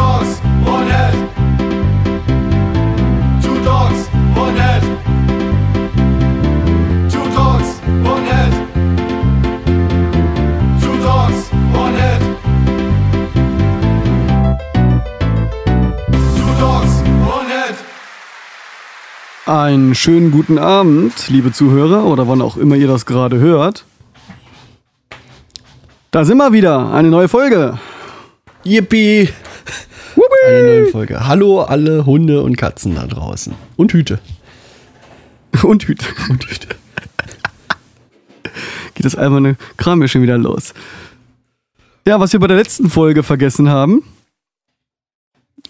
dogs, one head. Two dogs, one head. Two dogs, one head. Two dogs, one head. Two dogs, one head. Einen schönen guten Abend, liebe Zuhörer oder wann auch immer ihr das gerade hört. Da sind wir wieder, eine neue Folge. Yippie! Eine neue Folge. Hallo alle Hunde und Katzen da draußen. Und Hüte. Und Hüte. Und Hüte. Geht das alberne Kram hier schon wieder los. Ja, was wir bei der letzten Folge vergessen haben.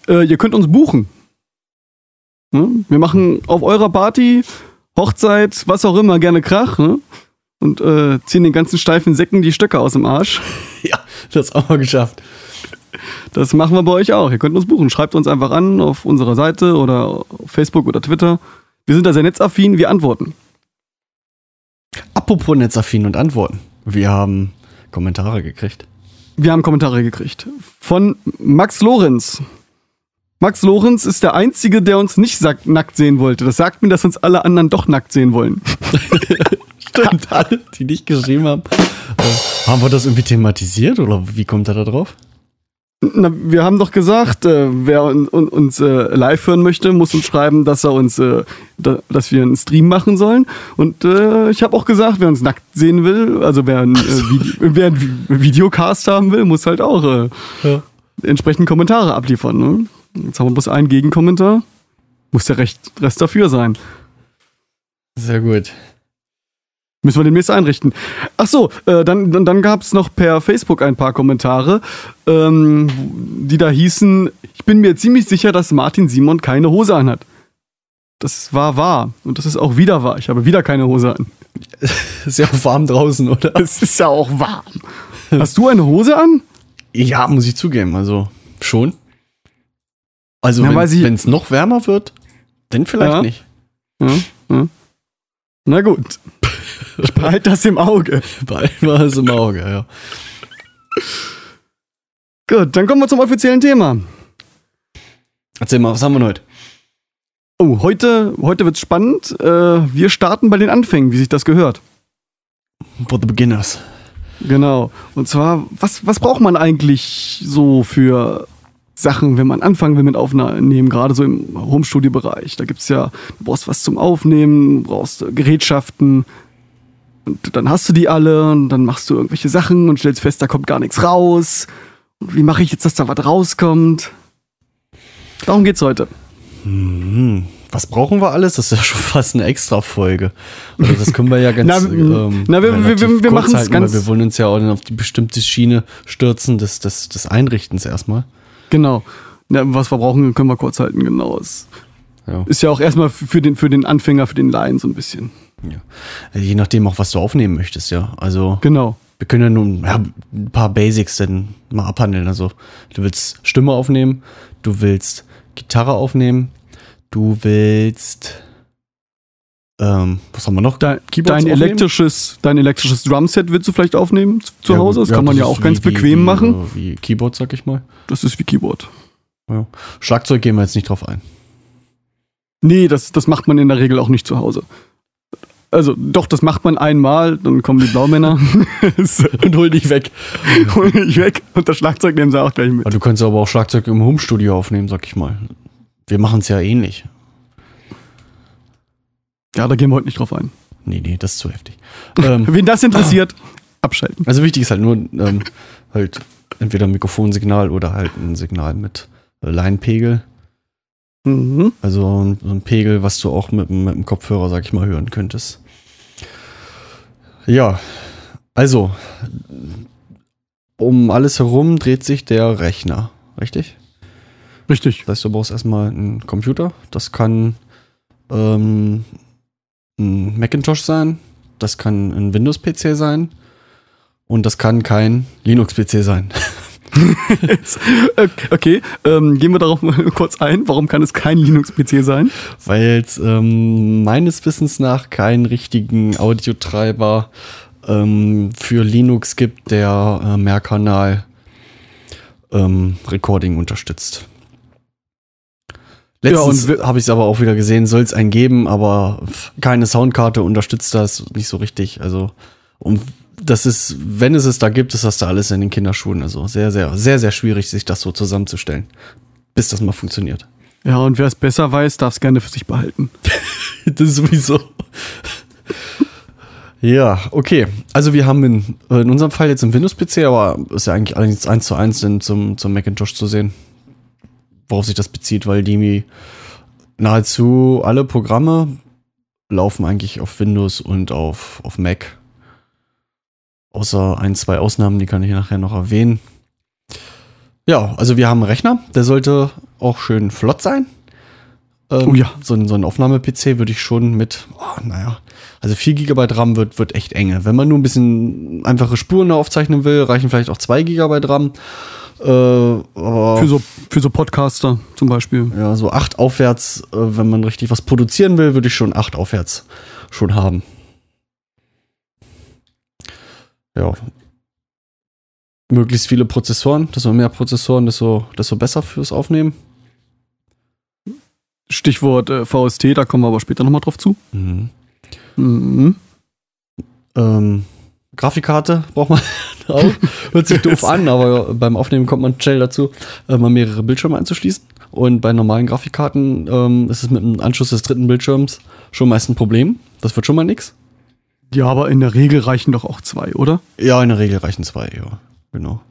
Äh, ihr könnt uns buchen. Ne? Wir machen auf eurer Party, Hochzeit, was auch immer, gerne Krach. Ne? Und äh, ziehen den ganzen steifen Säcken die Stöcke aus dem Arsch. Ja, das haben wir geschafft. Das machen wir bei euch auch. Ihr könnt uns buchen. Schreibt uns einfach an auf unserer Seite oder auf Facebook oder Twitter. Wir sind da sehr netzaffin, wir antworten. Apropos Netzaffin und Antworten. Wir haben Kommentare gekriegt. Wir haben Kommentare gekriegt. Von Max Lorenz. Max Lorenz ist der Einzige, der uns nicht nackt sehen wollte. Das sagt mir, dass uns alle anderen doch nackt sehen wollen. Stimmt, alle, die nicht geschrieben haben. Äh, haben wir das irgendwie thematisiert oder wie kommt er da drauf? Na, wir haben doch gesagt, äh, wer un, un, uns äh, live hören möchte, muss uns schreiben, dass er uns, äh, da, dass wir einen Stream machen sollen. Und äh, ich habe auch gesagt, wer uns nackt sehen will, also wer einen, äh, Vide wer Vi- Videocast haben will, muss halt auch äh, Ja. entsprechend Kommentare abliefern. Ne? Jetzt haben wir bloß einen Gegenkommentar. Muss der Recht, Rest dafür sein. Sehr gut. Müssen wir demnächst einrichten. Ach so, äh, dann, dann, dann gab es noch per Facebook ein paar Kommentare, ähm, die da hießen, ich bin mir ziemlich sicher, dass Martin Simon keine Hose anhat. Das war wahr. Und das ist auch wieder wahr. Ich habe wieder keine Hose an. Ist ja auch warm draußen, oder? Es ist ja auch warm. Hast du eine Hose an? Ja, muss ich zugeben. Also schon. Also Ja, wenn es noch wärmer wird, dann vielleicht Ja. nicht. Ja. Na gut. Ich behalte das im Auge. Bald war es im Auge, ja. Gut, dann kommen wir zum offiziellen Thema. Erzähl mal, was haben wir heute? Oh, heute, heute wird's spannend. Äh, wir starten bei den Anfängen, wie sich das gehört. For the beginners. Genau. Und zwar, was, was braucht man eigentlich so für Sachen, wenn man anfangen will mit Aufnehmen, gerade so im Homestudio-Bereich? Da gibt's ja, du brauchst was zum Aufnehmen, du brauchst Gerätschaften. Und dann hast du die alle und dann machst du irgendwelche Sachen und stellst fest, da kommt gar nichts raus. Und wie mache ich jetzt, dass da was rauskommt? Darum geht's heute. Hm, was brauchen wir alles? Das ist ja schon fast eine Extra-Folge. Also das können wir ja ganz Na, ähm, na, wir- wir- wir- wir machen's halten, ganz- Wir wollen uns ja auch auf die bestimmte Schiene stürzen des, des, des Einrichtens erstmal. Genau. Ja, was wir brauchen, können wir kurz halten, genau. Es Ja. ist ja auch erstmal für den, für den Anfänger, für den Laien so ein bisschen. Ja. Je nachdem auch, was du aufnehmen möchtest, ja. Also Genau. wir können ja nun ja, ein paar Basics dann mal abhandeln. Also du willst Stimme aufnehmen, du willst Gitarre aufnehmen, du willst ähm, was haben wir noch? Dein, Keyboards dein aufnehmen? elektrisches, dein elektrisches Drumset willst du vielleicht aufnehmen zu- Ja, Hause. Das ja, kann man ja ist auch ganz wie- wie- bequem wie, machen. äh, Wie Keyboard, sag ich mal. Das ist wie Keyboard. Ja. Schlagzeug gehen wir jetzt nicht drauf ein. Nee, das, das macht man in der Regel auch nicht zu Hause. Also, doch, das macht man einmal, dann kommen die Blaumänner Und hol dich weg. holen dich weg und das Schlagzeug nehmen sie auch gleich mit. Du kannst aber auch Schlagzeug im Homestudio aufnehmen, sag ich mal. Wir machen es ja ähnlich. Ja, da gehen wir heute nicht drauf ein. Nee, nee, das ist zu heftig. ähm, Wen das interessiert, abschalten. also wichtig ist halt nur ähm, halt entweder ein Mikrofonsignal oder halt ein Signal mit äh, Leinpegel. Mhm. Also ein, so ein Pegel, was du auch mit, mit dem Kopfhörer, sag ich mal, hören könntest. Ja, also um alles herum dreht sich der Rechner, richtig? Richtig. Das heißt, du brauchst erstmal einen Computer. Das kann ähm, ein Macintosh sein, das kann ein Windows-PC sein und das kann kein Linux-PC sein. okay, ähm, gehen wir darauf mal kurz ein. Warum kann es kein Linux-PC sein? Weil es ähm, meines Wissens nach keinen richtigen Audiotreiber ähm, für Linux gibt, der äh, Mehrkanal ähm, Recording unterstützt. Ja, Letztens habe ich es aber auch wieder gesehen, soll es einen geben, aber keine Soundkarte unterstützt das nicht so richtig. Also, und das ist, wenn es es da gibt, ist das da alles in den Kinderschuhen. Also sehr, sehr, sehr, sehr schwierig, sich das so zusammenzustellen, bis das mal funktioniert. Ja, und wer es besser weiß, darf es gerne für sich behalten. das ist sowieso. ja, okay. Also wir haben in, in unserem Fall jetzt im Windows-PC, aber ist ja eigentlich allerdings eins zu eins in, zum, zum Macintosh zu sehen, worauf sich das bezieht, weil die nahezu alle Programme laufen eigentlich auf Windows und auf, auf Mac. Außer ein, zwei Ausnahmen, die kann ich nachher noch erwähnen. Ja, also wir haben einen Rechner, der sollte auch schön flott sein. Ähm, Oh ja. So ein, so ein Aufnahme-PC würde ich schon mit, oh, naja, also 4 GB RAM wird, wird echt enge. Wenn man nur ein bisschen einfache Spuren da aufzeichnen will, reichen vielleicht auch 2 GB RAM. Äh, aber Für so, für so Podcaster zum Beispiel. ja, so 8 aufwärts, äh, wenn man richtig was produzieren will, würde ich schon 8 aufwärts schon haben. Ja. Möglichst viele Prozessoren, desto mehr Prozessoren, desto, desto besser fürs Aufnehmen. Stichwort äh, VST, da kommen wir aber später nochmal drauf zu. Mhm. Mhm. Ähm, Grafikkarte braucht man auch. Hört sich doof an, aber beim Aufnehmen kommt man schnell dazu, äh, mal mehrere Bildschirme einzuschließen. Und bei normalen Grafikkarten ähm, ist es mit dem Anschluss des dritten Bildschirms schon meist ein Problem. Das wird schon mal nix. Ja, aber in der Regel reichen doch auch zwei, oder? Ja, in der Regel reichen zwei, ja. Genau.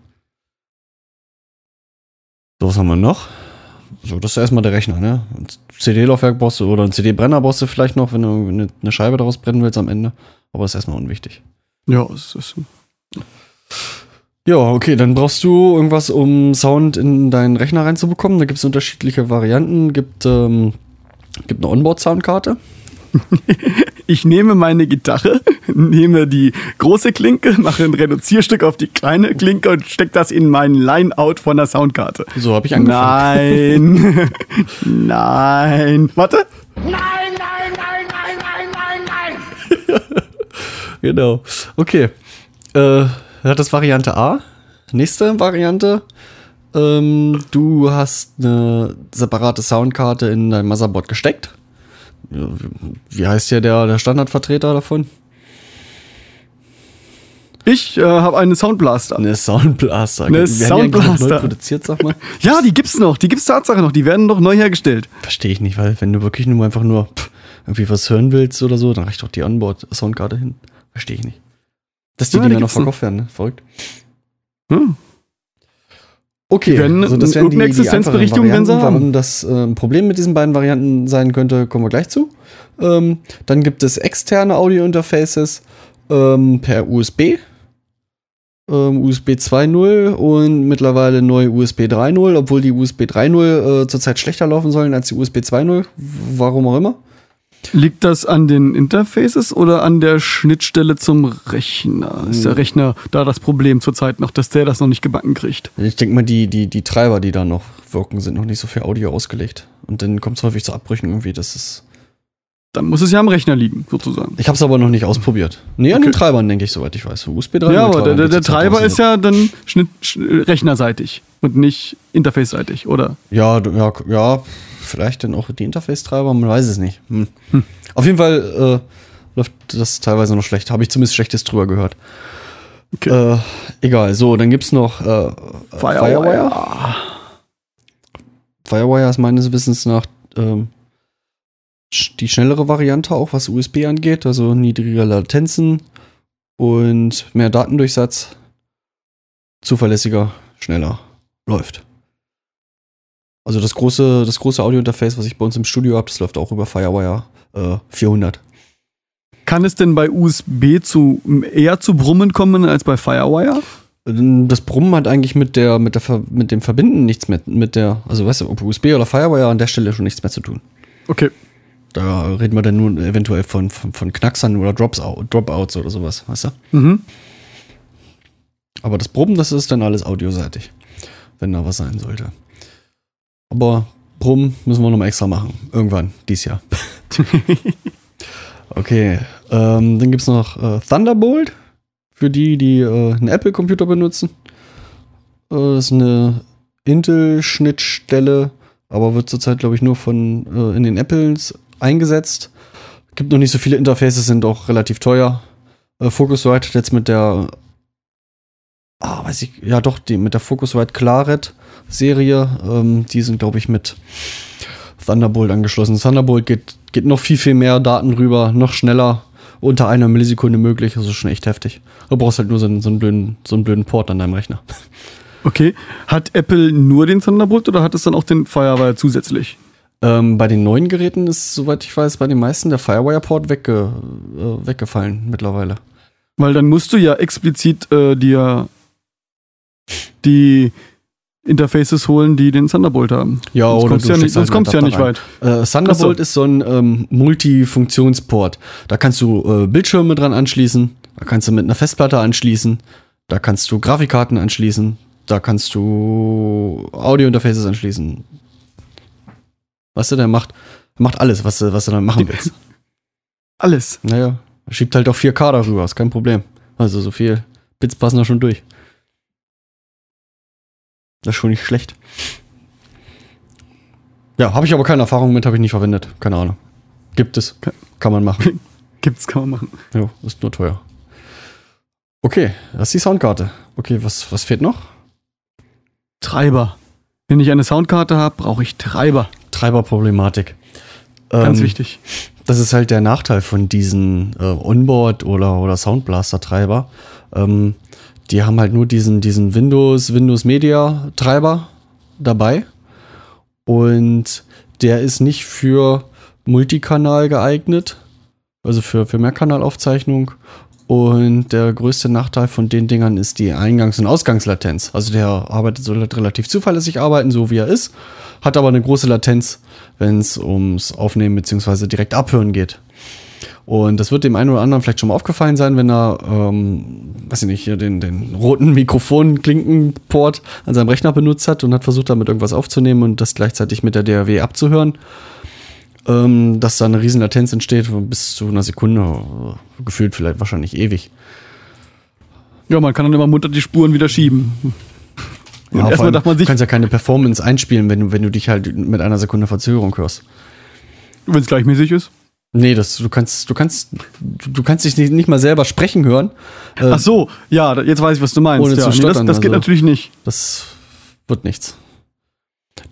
So, was haben wir noch? So, das ist erstmal der Rechner, ne? Ein CD-Laufwerk brauchst du oder ein CD-Brenner brauchst du vielleicht noch, wenn du eine, Scheibe daraus brennen willst am Ende. Aber ist erstmal unwichtig. Ja, es ist. Ja, okay, dann brauchst du irgendwas, um Sound in deinen Rechner reinzubekommen. Da gibt es unterschiedliche Varianten. Gibt, ähm, gibt eine Onboard-Soundkarte. Ich nehme meine Gitarre, nehme die große Klinke, mache ein Reduzierstück auf die kleine Klinke und stecke das in meinen Line-Out von der Soundkarte. So habe ich angefangen. Nein. Nein. Warte. Nein, nein, nein, nein, nein, nein, nein! Genau. Okay. Äh, hat das Variante A. Nächste Variante. Ähm, du hast eine separate Soundkarte in dein Motherboard gesteckt. Wie- heißt hier der, der Standardvertreter davon? Ich äh, habe einen Soundblaster. Eine Soundblaster. Eine Werden die Soundblaster. Neu produziert, sag mal. Ja, die gibt's noch. Die gibt's Tatsache noch. Die werden noch neu hergestellt. Verstehe ich nicht, weil wenn du wirklich nur einfach nur pff, irgendwie was hören willst oder so, dann reicht doch die Onboard-Soundkarte hin. Verstehe ich nicht. Dass die Ja, Dinger noch. verkauft werden, ne? Verrückt. Hm. Okay, Die werden also das irgendeine die, die Existenzberechtigung einfachen werden sie haben. Warum das äh, ein Problem mit diesen beiden Varianten sein könnte, kommen wir gleich zu. Ähm, dann gibt es externe Audio-Interfaces ähm, per USB. Ähm, USB 2.0 und mittlerweile neu USB 3.0, obwohl die USB 3.0 äh, zurzeit schlechter laufen sollen als die USB 2.0. Warum auch immer. Liegt das an den Interfaces oder an der Schnittstelle zum Rechner? Ist der Rechner da das Problem zurzeit noch, dass der das noch nicht gebacken kriegt? Ich denke mal, die, die, die Treiber, die da noch wirken, sind noch nicht so für Audio ausgelegt. Und dann kommt es häufig zu Abbrüchen irgendwie. Das ist. Dann muss es ja am Rechner liegen, sozusagen. Ich habe es aber noch nicht ausprobiert. Nee, an Okay. den Treibern, denke ich, soweit ich weiß. USB 3.0 Ja, aber der, der, der Treiber ist ja dann Schnitt, sch- rechnerseitig und nicht interface-seitig, oder? Ja, ja, ja, vielleicht dann auch die Interface-Treiber, man weiß es nicht. Hm. Auf jeden Fall äh, läuft das teilweise noch schlecht. Habe ich zumindest Schlechtes drüber gehört. Okay. Äh, egal, so, dann gibt es noch äh, Firewire. Firewire ist meines Wissens nach ähm, die schnellere Variante, auch was USB angeht, also niedrigere Latenzen und mehr Datendurchsatz. Zuverlässiger, schneller läuft. Also das große, das große Audio-Interface, was ich bei uns im Studio habe, das läuft auch über Firewire äh, 400. Kann es denn bei USB zu eher zu Brummen kommen als bei Firewire? Das Brummen hat eigentlich mit der, mit der, Ver- mit dem Verbinden nichts mehr, mit der, also weißt du, ob USB oder Firewire an der Stelle schon nichts mehr zu tun. Okay. Da reden wir dann nur eventuell von, von, von Knacksern oder Drops, Dropouts oder sowas, weißt du? Mhm. Aber das Brummen, das ist dann alles audioseitig, wenn da was sein sollte. Aber Brummen müssen wir nochmal extra machen. Irgendwann, dies Jahr. okay, ähm, dann gibt es noch äh, Thunderbolt für die, die äh, einen Apple-Computer benutzen. Äh, das ist eine Intel-Schnittstelle, aber wird zurzeit, glaube ich, nur von äh, in den Apples eingesetzt. Gibt noch nicht so viele Interfaces, sind auch relativ teuer. Äh, Focusrite hat jetzt mit der, ah, weiß ich, ja doch, die mit der Focusrite Claret Serie, ähm, die sind, glaube ich, mit Thunderbolt angeschlossen. Thunderbolt geht, geht noch viel, viel mehr Daten rüber, noch schneller, unter einer Millisekunde möglich. Das ist schon echt heftig. Du brauchst halt nur so einen, so einen, blöden, so einen blöden Port an deinem Rechner. Okay. Hat Apple nur den Thunderbolt oder hat es dann auch den Firewire zusätzlich? Ähm, bei den neuen Geräten ist, soweit ich weiß, bei den meisten der Firewire-Port wegge, äh, weggefallen mittlerweile. Weil dann musst du ja explizit äh, dir die Interfaces holen, die den Thunderbolt haben. Ja, sonst oder kommst du ja nicht, sonst kommst du ja nicht weit. Äh, Thunderbolt so. ist so ein ähm, Multifunktionsport. Da kannst du äh, Bildschirme dran anschließen, da kannst du mit einer Festplatte anschließen, da kannst du Grafikkarten anschließen, da kannst du Audio-Interfaces anschließen. Weißt du, der macht, macht alles, was du, was du dann machen willst. Alles. Naja, er schiebt halt auch 4K darüber, ist kein Problem. Also so viel Bits passen da schon durch. Das ist schon nicht schlecht. Ja, habe ich aber keine Erfahrung mit, habe ich nicht verwendet. Keine Ahnung. Gibt es. Kann man machen. Gibt's, kann man machen. ja, ist nur teuer. Okay, das ist die Soundkarte. Okay, was, was fehlt noch? Treiber. Wenn ich eine Soundkarte habe, brauche ich Treiber. Treiberproblematik. Ganz Ähm, wichtig. Das ist halt der Nachteil von diesen äh, Onboard- oder, oder Soundblaster-Treiber. Ähm, die haben halt nur diesen, diesen Windows, Windows Media-Treiber dabei. Und der ist nicht für Multikanal geeignet, also für, für Mehrkanalaufzeichnung. Und der größte Nachteil von den Dingern ist die Eingangs- und Ausgangslatenz. Also der arbeitet so relativ zuverlässig arbeiten, so wie er ist, hat aber eine große Latenz, wenn es ums Aufnehmen bzw. direkt abhören geht. Und das wird dem einen oder anderen vielleicht schon mal aufgefallen sein, wenn er, ähm, weiß ich nicht, hier den, den roten Mikrofon-Klinkenport an seinem Rechner benutzt hat und hat versucht, damit irgendwas aufzunehmen und das gleichzeitig mit der DAW abzuhören. Ähm, dass da eine riesen Latenz entsteht, bis zu einer Sekunde, äh, gefühlt vielleicht wahrscheinlich ewig. Ja, man kann dann immer munter die Spuren wieder schieben. Und Ja, vor erstmal darf man du sich, kannst ja keine Performance einspielen, wenn du, wenn du dich halt mit einer Sekunde Verzögerung hörst. wenn es gleichmäßig ist. Nee, das, du kannst, du kannst, du, kannst dich nicht, nicht mal selber sprechen hören. Äh, Ach so, ja, jetzt weiß ich, was du meinst. Ohne ja, zu nee, das, stottern, das geht also. natürlich nicht. Das wird nichts.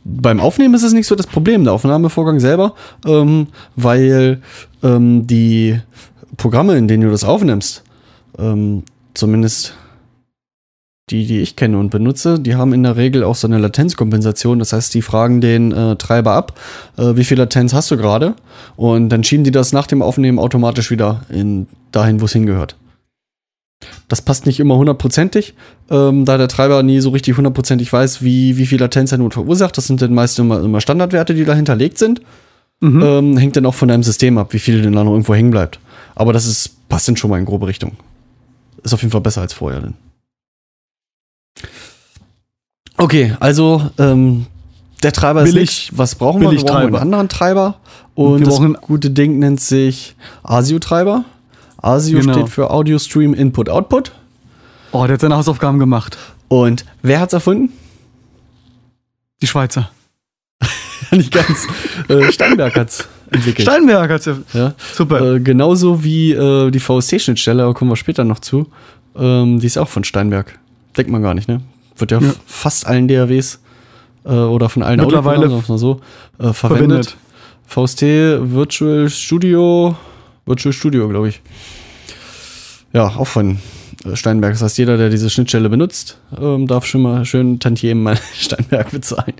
Beim Aufnehmen ist es nicht so das Problem, der Aufnahmevorgang selber, ähm, weil ähm, die Programme, in denen du das aufnimmst, ähm, zumindest die, die ich kenne und benutze, die haben in der Regel auch so eine Latenzkompensation. Das heißt, die fragen den äh, Treiber ab, äh, wie viel Latenz hast du gerade? Und dann schieben die das nach dem Aufnehmen automatisch wieder in, dahin, wo es hingehört. Das passt nicht immer hundertprozentig, ähm, da der Treiber nie so richtig hundertprozentig weiß, wie, wie viel Latenz er nun verursacht. Das sind dann meist immer, immer Standardwerte, die da hinterlegt sind. Mhm. Ähm, hängt dann auch von deinem System ab, wie viel denn da noch irgendwo hängen bleibt. Aber das ist, passt dann schon mal in grobe Richtung. Ist auf jeden Fall besser als vorher dann. Okay, also ähm, der Treiber ist Billig- nicht. Was brauchen wir? Wir brauchen einen anderen Treiber. Und das gute Ding nennt sich ASIO-Treiber. ASIO Genau. steht für Audio Stream Input Output. Oh, der hat seine Hausaufgaben gemacht. Und wer hat's erfunden? Die Schweizer. Nicht ganz. äh, Steinberg hat's entwickelt. Steinberg hat's ja. ja. Super. Äh, genauso wie äh, die VST-Schnittstelle, aber kommen wir später noch zu. Ähm, die ist auch von Steinberg. Denkt man gar nicht, ne? Wird ja, Ja. fast allen DAWs äh, oder von allen Mittlerweile mal so äh, verwendet. VST Virtual Studio, Virtual Studio, glaube ich. Ja, auch von äh, Steinberg. Das heißt, jeder, der diese Schnittstelle benutzt, ähm, darf schon mal schön Tantiemen mal Steinberg bezahlen.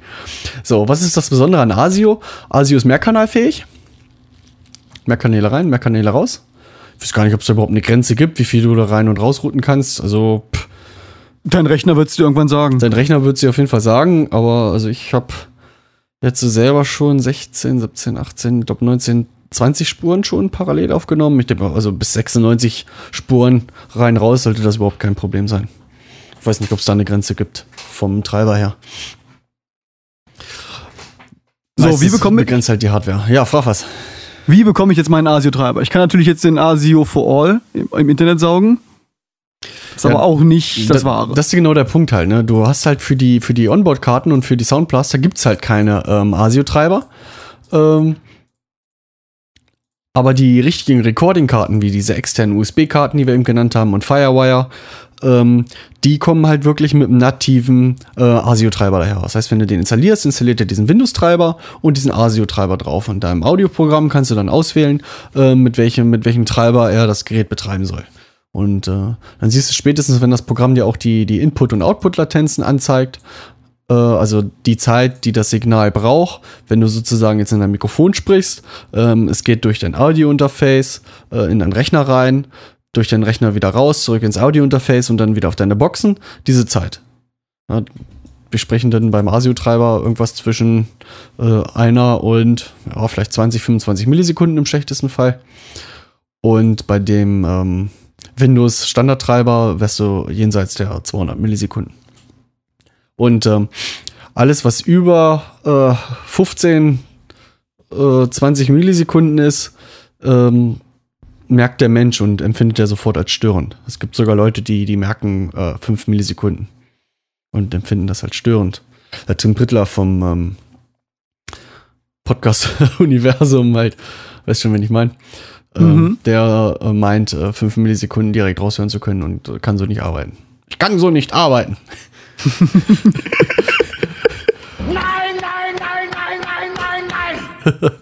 So, was ist das Besondere an ASIO? ASIO ist mehrkanalfähig. Mehr Kanäle rein, mehr Kanäle raus. Ich weiß gar nicht, ob es da überhaupt eine Grenze gibt, wie viel du da rein und rausrouten kannst. Also, pff, Dein Rechner wird's dir irgendwann sagen. Dein Rechner wird sie auf jeden Fall sagen, aber also ich habe jetzt selber schon 16, 17, 18, ich glaube 19, 20 Spuren schon parallel aufgenommen. Ich denke mal, also bis 96 Spuren rein raus sollte das überhaupt kein Problem sein. Ich weiß nicht, ob es da eine Grenze gibt vom Treiber her. So, Meistens wie bekomme ich, begrenzt halt die Hardware. Ja, frag was. wie bekomme ich jetzt meinen ASIO-Treiber? Ich kann natürlich jetzt den ASIO for All im, im Internet saugen. Ist aber auch nicht das Da- Wahre. Das ist genau der Punkt halt, ne? Du hast halt für die, für die Onboard-Karten und für die Soundblaster gibt's halt keine ähm, ASIO-Treiber. Ähm, aber die richtigen Recording-Karten, wie diese externen USB-Karten, die wir eben genannt haben, und Firewire, ähm, die kommen halt wirklich mit einem nativen äh, ASIO-Treiber daher. Das heißt, wenn du den installierst, installiert er diesen Windows-Treiber und diesen ASIO-Treiber drauf. Und da im Audioprogramm kannst du dann auswählen, äh, mit, welchem, mit welchem Treiber er das Gerät betreiben soll. Und äh, dann siehst du spätestens, wenn das Programm dir auch die, die Input- und Output-Latenzen anzeigt, äh, also die Zeit, die das Signal braucht, wenn du sozusagen jetzt in dein Mikrofon sprichst, ähm, es geht durch dein Audio-Interface äh, in deinen Rechner rein, durch deinen Rechner wieder raus, zurück ins Audio-Interface und dann wieder auf deine Boxen, diese Zeit. Ja, wir sprechen dann beim ASIO-Treiber irgendwas zwischen äh, einer und ja, vielleicht 20, 25 Millisekunden im schlechtesten Fall. Und bei dem ähm, Windows Standardtreiber wärst du jenseits der 200 Millisekunden. Und ähm, alles, was über äh, 15, äh, 20 Millisekunden ist, ähm, merkt der Mensch und empfindet er sofort als störend. Es gibt sogar Leute, die, die merken äh, 5 Millisekunden und empfinden das als störend. Der Tim Prittler vom ähm, Podcast-Universum halt, weißt schon, wen ich meine. Ähm, Mhm. der äh, meint, 5 Millisekunden direkt raushören zu können und äh, kann so nicht arbeiten. Ich kann so nicht arbeiten. Nein, nein, nein, nein, nein, nein, nein!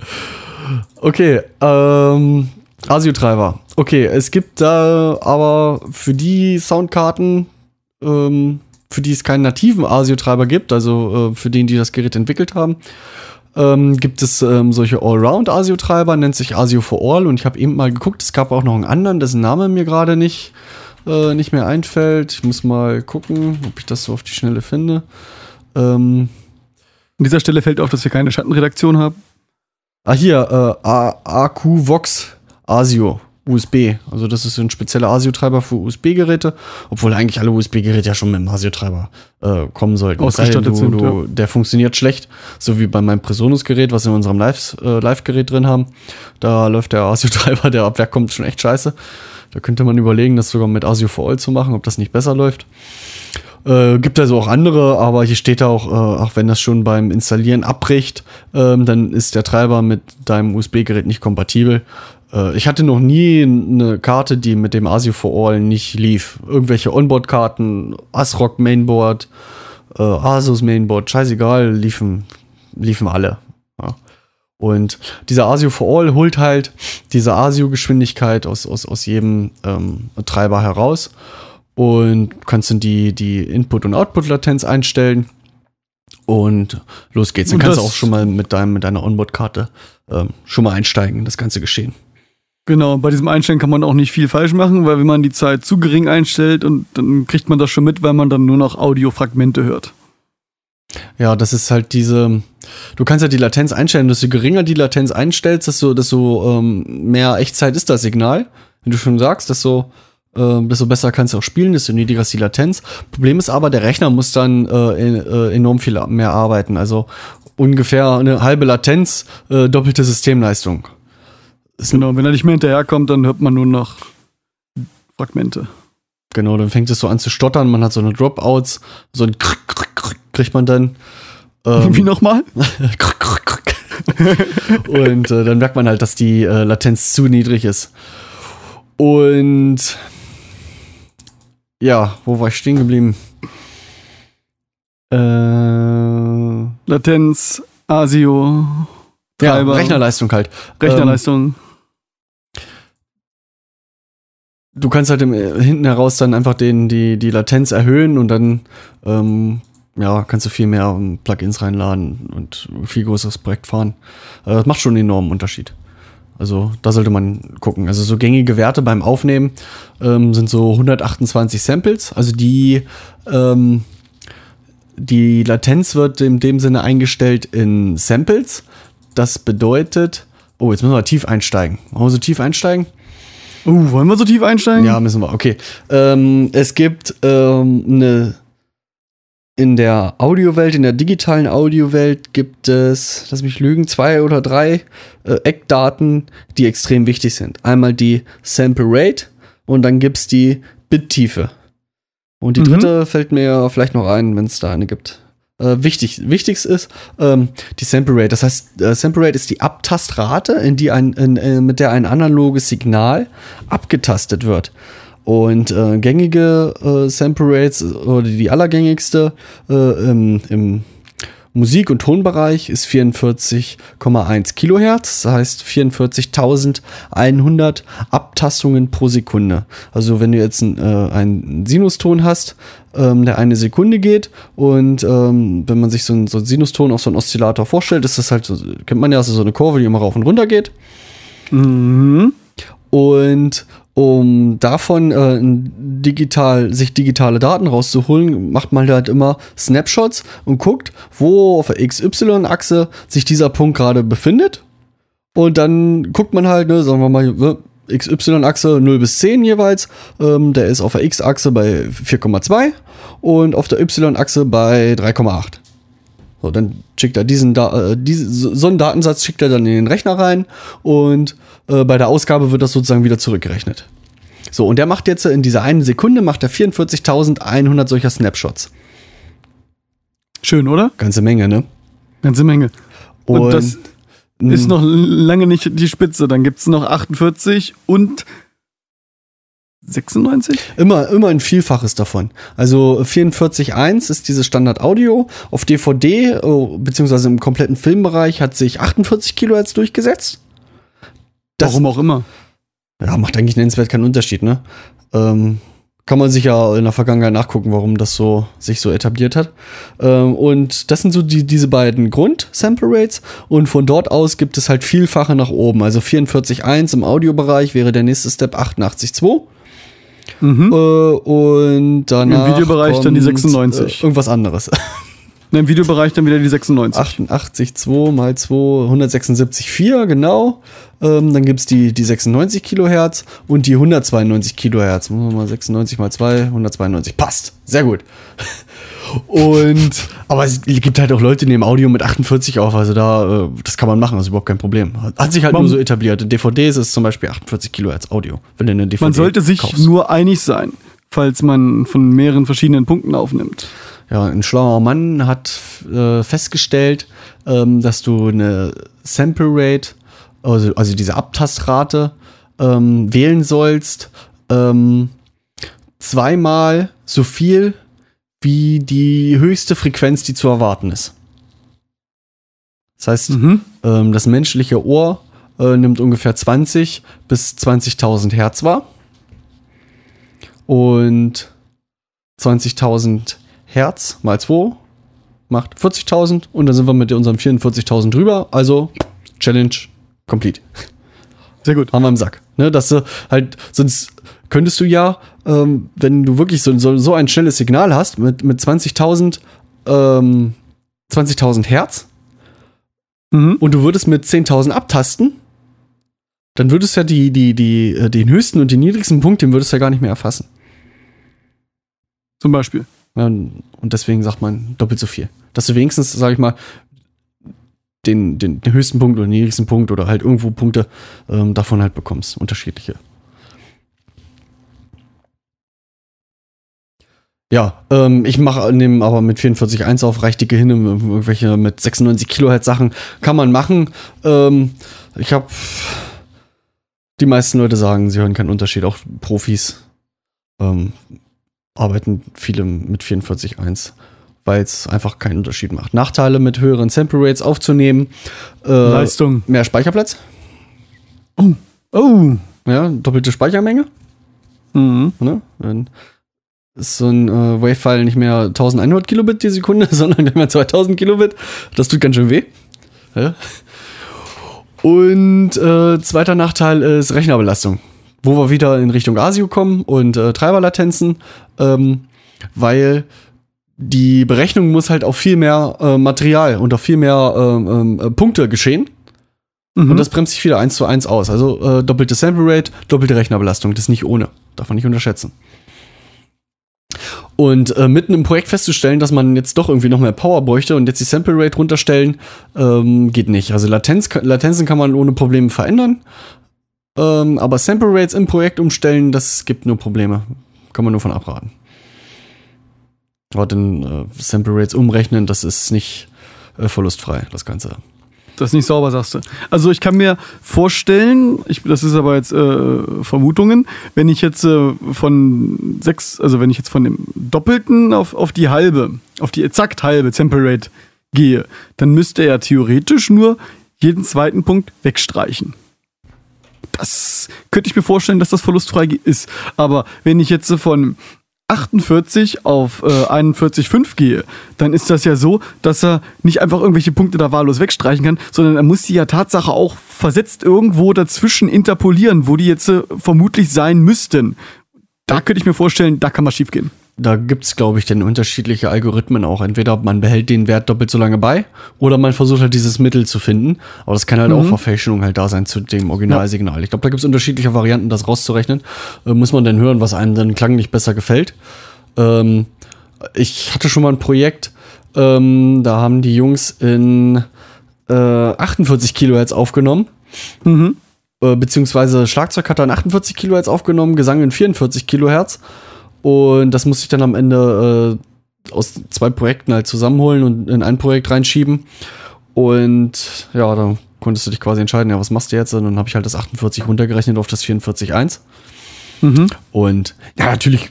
Okay, ähm, ASIO-Treiber. Okay, es gibt da aber für die Soundkarten, ähm, für die es keinen nativen ASIO-Treiber gibt, also äh, für den, die das Gerät entwickelt haben, ähm, gibt es ähm, solche Allround-ASIO-Treiber, nennt sich ASIO for All und ich habe eben mal geguckt, es gab auch noch einen anderen, dessen Name mir gerade nicht, äh, nicht mehr einfällt. Ich muss mal gucken, ob ich das so auf die Schnelle finde. Ähm, An dieser Stelle fällt auf, dass wir keine Schattenredaktion haben. Ah, hier, äh, AQ Vox ASIO USB. Also, das ist ein spezieller ASIO-Treiber für USB-Geräte, obwohl eigentlich alle USB-Geräte ja schon mit dem ASIO-Treiber äh, kommen sollten. Ausgestattet sind, ja. Der funktioniert schlecht, so wie bei meinem Presonus-Gerät, was wir in unserem Live- äh, Live-Gerät drin haben. Da läuft der ASIO-Treiber, der ab Werk kommt, schon echt scheiße. Da könnte man überlegen, das sogar mit ASIO for All zu machen, ob das nicht besser läuft. Äh, gibt also auch andere, aber hier steht auch, äh, auch wenn das schon beim Installieren abbricht, ähm, dann ist der Treiber mit deinem USB-Gerät nicht kompatibel. Äh, ich hatte noch nie eine Karte, die mit dem ASIO for All nicht lief. Irgendwelche Onboard-Karten, ASRock Mainboard, äh, Asus Mainboard, scheißegal, liefen, liefen alle. Ja. Und dieser ASIO for All holt halt diese ASIO-Geschwindigkeit aus, aus, aus jedem ähm, Treiber heraus und kannst dann die, die Input- und Output-Latenz einstellen. Und los geht's. Dann Und kannst du auch schon mal mit, deinem, mit deiner Onboard-Karte ähm, schon mal einsteigen in das ganze Geschehen. Genau, bei diesem Einstellen kann man auch nicht viel falsch machen, weil wenn man die Zeit zu gering einstellt und dann kriegt man das schon mit, weil man dann nur noch Audiofragmente hört. Ja, das ist halt diese. Du kannst ja die Latenz einstellen, desto geringer die Latenz einstellst, desto, desto ähm, mehr Echtzeit ist das Signal. Wenn du schon sagst, desto, äh, desto besser kannst du auch spielen, desto niedriger ist die Latenz. Problem ist aber, der Rechner muss dann äh, en- äh, enorm viel mehr arbeiten. Also ungefähr eine halbe Latenz, äh, doppelte Systemleistung. Genau, wenn er nicht mehr hinterherkommt, dann hört man nur noch Fragmente. Genau, dann fängt es so an zu stottern, man hat so eine Dropouts, so ein Krrk, Krrk, Krrk kriegt man dann. Ähm, Wie nochmal? Und äh, dann merkt man halt, dass die äh, Latenz zu niedrig ist. Und ja, wo war ich stehen geblieben? Äh, Latenz, ASIO, ja, Treiber. Rechnerleistung halt. Rechnerleistung. Du kannst halt im, äh, hinten heraus dann einfach den, die, die Latenz erhöhen und dann ähm, ja, kannst du viel mehr ähm, Plugins reinladen und viel größeres Projekt fahren. Äh, das macht schon einen enormen Unterschied. Also da sollte man gucken. Also so gängige Werte beim Aufnehmen ähm, sind so 128 Samples. Also die, ähm, die Latenz wird in dem Sinne eingestellt in Samples. Das bedeutet, oh, jetzt müssen wir tief einsteigen. Wollen wir so tief einsteigen? Uh, wollen wir so tief einsteigen? Ja, müssen wir. Okay. Ähm, es gibt ähm, eine. In der Audiowelt, in der digitalen Audiowelt gibt es, lass mich lügen, zwei oder drei äh, Eckdaten, die extrem wichtig sind. Einmal die Sample Rate und dann gibt es die Bittiefe. Und die Mhm. dritte fällt mir vielleicht noch ein, wenn es da eine gibt. Äh, wichtig, wichtigst ist ähm, die Sample Rate. Das heißt, äh, Sample Rate ist die Abtastrate, in die ein, in, äh, mit der ein analoges Signal abgetastet wird. Und äh, gängige äh, Sample Rates oder die allergängigste äh, im, im Musik- und Tonbereich ist 44,1 Kilohertz, das heißt 44.100 Abtastungen pro Sekunde. Also wenn du jetzt ein, äh, einen Sinuston hast, ähm, der eine Sekunde geht und ähm, wenn man sich so einen, so einen Sinuston auf so einen Oszillator vorstellt, ist das halt so, kennt man ja, also so eine Kurve, die immer rauf und runter geht. Mhm. Und um davon äh, digital, sich digitale Daten rauszuholen, macht man halt immer Snapshots und guckt, wo auf der XY-Achse sich dieser Punkt gerade befindet. Und dann guckt man halt, ne, sagen wir mal, XY-Achse 0 bis 10 jeweils. Ähm, der ist auf der X-Achse bei 4,2 und auf der Y-Achse bei 3,8. So, dann schickt er diesen, da äh, diese, so einen Datensatz schickt er dann in den Rechner rein und äh, bei der Ausgabe wird das sozusagen wieder zurückgerechnet. So, und der macht jetzt in dieser einen Sekunde macht er 44.100 solcher Snapshots. Schön, oder? Ganze Menge, ne? Ganze Menge. Und, das mh, ist noch lange nicht die Spitze. Dann gibt es noch 48 und 96? Immer, immer ein Vielfaches davon. Also 44.1 ist dieses Standard Audio. Auf DVD, oh, beziehungsweise im kompletten Filmbereich, hat sich 48 Kilohertz durchgesetzt. Das- Warum auch immer. Ja, macht eigentlich nennenswert keinen Unterschied, ne? Ähm, kann man sich ja in der Vergangenheit nachgucken, warum das so sich so etabliert hat. Ähm, und das sind so die, diese beiden Grund-Sample Rates. Und von dort aus gibt es halt Vielfache nach oben. Also 44.1 im Audiobereich wäre der nächste Step 88.2. Mhm. Äh, und danach. Im Videobereich dann die kommt, 96. Äh, irgendwas anderes. Na, Im Videobereich dann wieder die 96. 88,2 mal 2, 176,4, genau. Ähm, dann gibt es die, die 96 Kilohertz und die 192 Kilohertz. Machen wir mal 96 mal 2, 192. Passt. Sehr gut. Und, aber es gibt halt auch Leute, die nehmen Audio mit 48 auf, also da, äh, das kann man machen, das ist überhaupt kein Problem. Hat sich halt Man- nur so etabliert. In DVDs ist zum Beispiel 48 Kilohertz Audio, wenn du eine DVD Man sollte sich kaufst. nur einig sein, falls man von mehreren verschiedenen Punkten aufnimmt. Ja, ein schlauer Mann hat äh, festgestellt, ähm, dass du eine Sample Rate, also, also diese Abtastrate, ähm, wählen sollst, ähm, zweimal so viel wie die höchste Frequenz, die zu erwarten ist. Das heißt, Mhm. ähm, das menschliche Ohr äh, nimmt ungefähr 20 bis 20.000 Hertz wahr. Und 20.000 Hertz mal 2 macht 40.000 und dann sind wir mit unseren 44.000 drüber. Also Challenge complete. Sehr gut. Haben wir im Sack. Ne, dass du halt, sonst könntest du ja, ähm, wenn du wirklich so, so, so ein schnelles Signal hast, mit, mit 20.000 ähm, 20.000 Hertz, Mhm. und du würdest mit 10.000 abtasten, dann würdest du ja die, die, die, äh, den höchsten und den niedrigsten Punkt, den würdest du ja gar nicht mehr erfassen. Zum Beispiel. Ja, und und deswegen sagt man doppelt so viel. Dass du wenigstens, sag ich mal, den, den, den höchsten Punkt oder den niedrigsten Punkt oder halt irgendwo Punkte ähm, davon halt bekommst. Unterschiedliche. Ja, ähm, ich mache nehme aber mit 44.1 auf, reicht dicke hin, irgendwelche mit 96 Kilohertz Sachen kann man machen. Ähm, ich habe die meisten Leute sagen, sie hören keinen Unterschied, auch Profis ähm, arbeiten viele mit 44.1, weil es einfach keinen Unterschied macht. Nachteile mit höheren Sample Rates aufzunehmen, äh, Leistung. mehr Speicherplatz, Oh. ja, doppelte Speichermenge. Mhm. Ne? Dann ist so ein äh, Wave-File nicht mehr 1100 Kilobit die Sekunde, sondern immer 2000 Kilobit. Das tut ganz schön weh. Ja. Und äh, zweiter Nachteil ist Rechnerbelastung. Wo wir wieder in Richtung ASIO kommen und äh, Treiberlatenzen, ähm, weil die Berechnung muss halt auf viel mehr äh, Material und auf viel mehr ähm, ähm, äh, Punkte geschehen. Mhm. Und das bremst sich wieder eins zu eins aus. Also äh, doppelte Sample Rate, doppelte Rechnerbelastung. Das ist nicht ohne. Darf man nicht unterschätzen. Und äh, mitten im Projekt festzustellen, dass man jetzt doch irgendwie noch mehr Power bräuchte und jetzt die Sample Rate runterstellen, ähm, geht nicht. Also Latenz, Latenzen kann man ohne Probleme verändern. Ähm, aber Sample Rates im Projekt umstellen, das gibt nur Probleme. Kann man nur von abraten. Aber den äh, Sample Rates umrechnen, das ist nicht äh, verlustfrei, das Ganze. Das ist nicht sauber, sagst du. Also ich kann mir vorstellen, ich, das ist aber jetzt äh, Vermutungen, wenn ich jetzt äh, von sechs, also wenn ich jetzt von dem Doppelten auf, auf die halbe, auf die exakt halbe Sample Rate gehe, dann müsste er theoretisch nur jeden zweiten Punkt wegstreichen. Das könnte ich mir vorstellen, dass das verlustfrei ist. Aber wenn ich jetzt von 48 auf äh, 41,5 gehe, dann ist das ja so, dass er nicht einfach irgendwelche Punkte da wahllos wegstreichen kann, sondern er muss die ja Tatsache auch versetzt irgendwo dazwischen interpolieren, wo die jetzt äh, vermutlich sein müssten. Da könnte ich mir vorstellen, da kann was schief gehen. Da gibt es, glaube ich, dann unterschiedliche Algorithmen auch. Entweder man behält den Wert doppelt so lange bei oder man versucht halt dieses Mittel zu finden. Aber das kann halt auch Verfälschung halt da sein zu dem Originalsignal. Ich glaube, da gibt es unterschiedliche Varianten, das rauszurechnen. Äh, muss man dann hören, was einem dann klanglich besser gefällt. Ähm, ich hatte schon mal ein Projekt, ähm, da haben die Jungs in äh, 48 Kilohertz aufgenommen. Äh, beziehungsweise Schlagzeug hat dann 48 Kilohertz aufgenommen, Gesang in 44 Kilohertz. Und das musste ich dann am Ende äh, aus zwei Projekten halt zusammenholen und in ein Projekt reinschieben. Und ja, da konntest du dich quasi entscheiden, ja, was machst du jetzt? Und dann habe ich halt das 48 runtergerechnet auf das 44.1. Und ja, natürlich,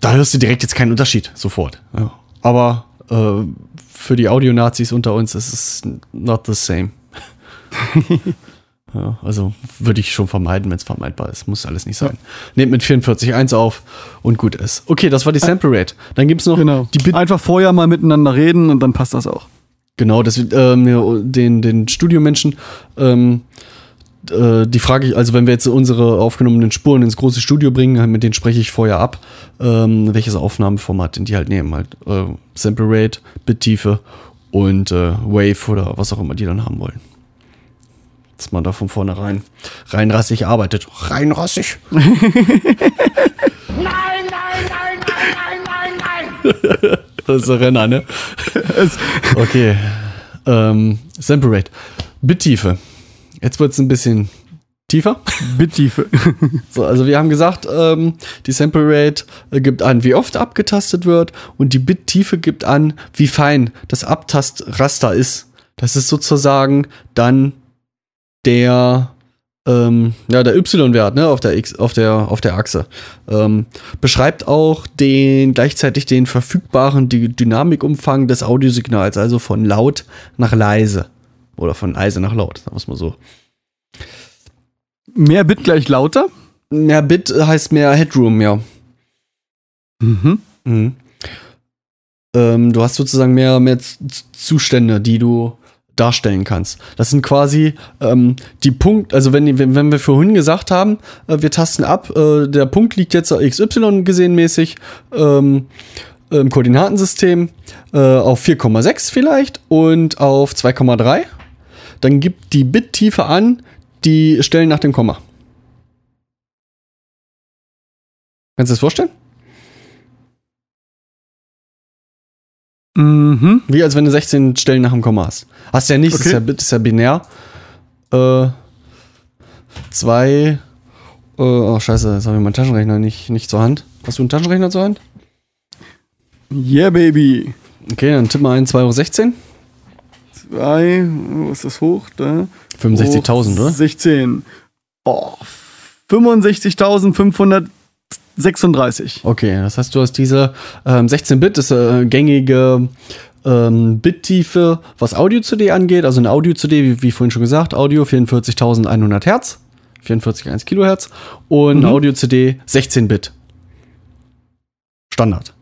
da hörst du direkt jetzt keinen Unterschied sofort. Ja. Aber äh, für die Audio-Nazis unter uns ist es not the same. ja, also würde ich schon vermeiden, wenn es vermeidbar ist. Muss alles nicht sein. Nehmt mit 44.1 auf und gut ist. Okay, das war die Sample Rate. Dann gibt es noch Genau. die Bit Einfach vorher mal miteinander reden und dann passt das auch. Genau, das, ähm, ja, den, den Studiomenschen, ähm, äh, die frage ich, also wenn wir jetzt unsere aufgenommenen Spuren ins große Studio bringen, mit denen spreche ich vorher ab, ähm, welches Aufnahmeformat denn die halt nehmen. Halt äh, Sample Rate, Bittiefe und äh, Wave oder was auch immer die dann haben wollen. Dass man da von vornherein reinrassig arbeitet. Reinrassig? Nein, nein, nein, nein, nein, nein, nein! Das ist der Renner, ne? okay. Ähm, Sample Rate. Bittiefe. Jetzt wird es ein bisschen tiefer. Bittiefe. So, also wir haben gesagt, ähm, die Sample Rate äh, gibt an, wie oft abgetastet wird und die Bittiefe gibt an, wie fein das Abtastraster ist. Das ist sozusagen dann der ähm, ja, der Y-Wert, ne, auf der X, auf der, auf der Achse. Ähm, beschreibt auch den, gleichzeitig den verfügbaren Dy Dynamikumfang des Audiosignals, also von laut nach leise. Oder von leise nach laut, sagen wir es mal so. Mehr Bit gleich lauter. Mehr Bit heißt mehr Headroom, ja. Mhm. Mhm. Ähm, du hast sozusagen mehr, mehr Z- Zustände, die du darstellen kannst. Das sind quasi ähm, die Punkt, also wenn, wenn, wenn wir vorhin gesagt haben, äh, wir tasten ab, äh, der Punkt liegt jetzt XY gesehen mäßig ähm, im Koordinatensystem äh, auf 4,6 vielleicht und auf 2,3, dann gibt die Bittiefe an die Stellen nach dem Komma. Kannst du das vorstellen? Mhm. Wie als wenn du 16 Stellen nach dem Komma hast. Hast du ja nicht, das ist Okay. ja, das ist ja binär. Äh, zwei. Äh, oh, scheiße, jetzt habe ich meinen Taschenrechner nicht, nicht zur Hand. Hast du einen Taschenrechner zur Hand? Yeah, baby. Okay, dann tipp mal ein 2,16 Euro. Zwei, wo ist das hoch? Da. 65.000, oder? 16. Oh, 65.536. Okay, das heißt, du hast diese ähm, 16-Bit, das äh, gängige ähm, Bittiefe, was Audio-CD angeht. Also eine Audio-CD, wie, wie vorhin schon gesagt, Audio 44.100 Hertz, 44,1 Kilohertz und Mhm. Audio-CD 16-Bit. Standard.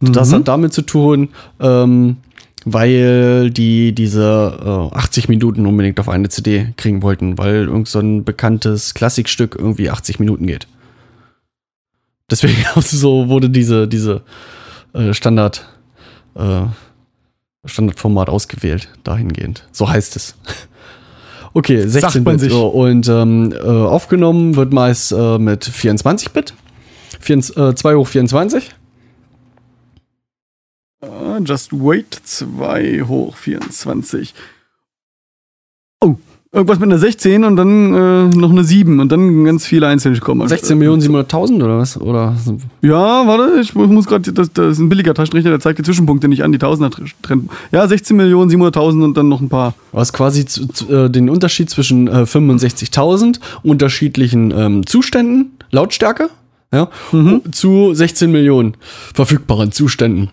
Das Mhm. hat damit zu tun, ähm, weil die diese äh, 80 Minuten unbedingt auf eine CD kriegen wollten, weil irgend so ein bekanntes Klassikstück irgendwie 80 Minuten geht. Deswegen so wurde diese, diese äh, Standard, äh, Standardformat ausgewählt, dahingehend. So heißt es. Okay, 16 Sagt man Bit. sich. So, und ähm, äh, aufgenommen wird meist äh, mit 24 Bit. 24, äh, 2 hoch 24. Ah, Just wait, 2 hoch 24. Irgendwas mit einer 16 und dann äh, noch eine 7 und dann ganz viele einzelne kommen. 16 Millionen 700.000 oder was? Oder Ja, warte, ich mu- muss gerade, das, das ist ein billiger Taschenrechner, der zeigt die Zwischenpunkte nicht an, die Tausender Trend. Ja, 16 Millionen 700.000 und dann noch ein paar. was quasi zu, zu, äh, den Unterschied zwischen äh, 65.000 unterschiedlichen ähm, Zuständen, Lautstärke, ja, zu 16 Millionen verfügbaren Zuständen.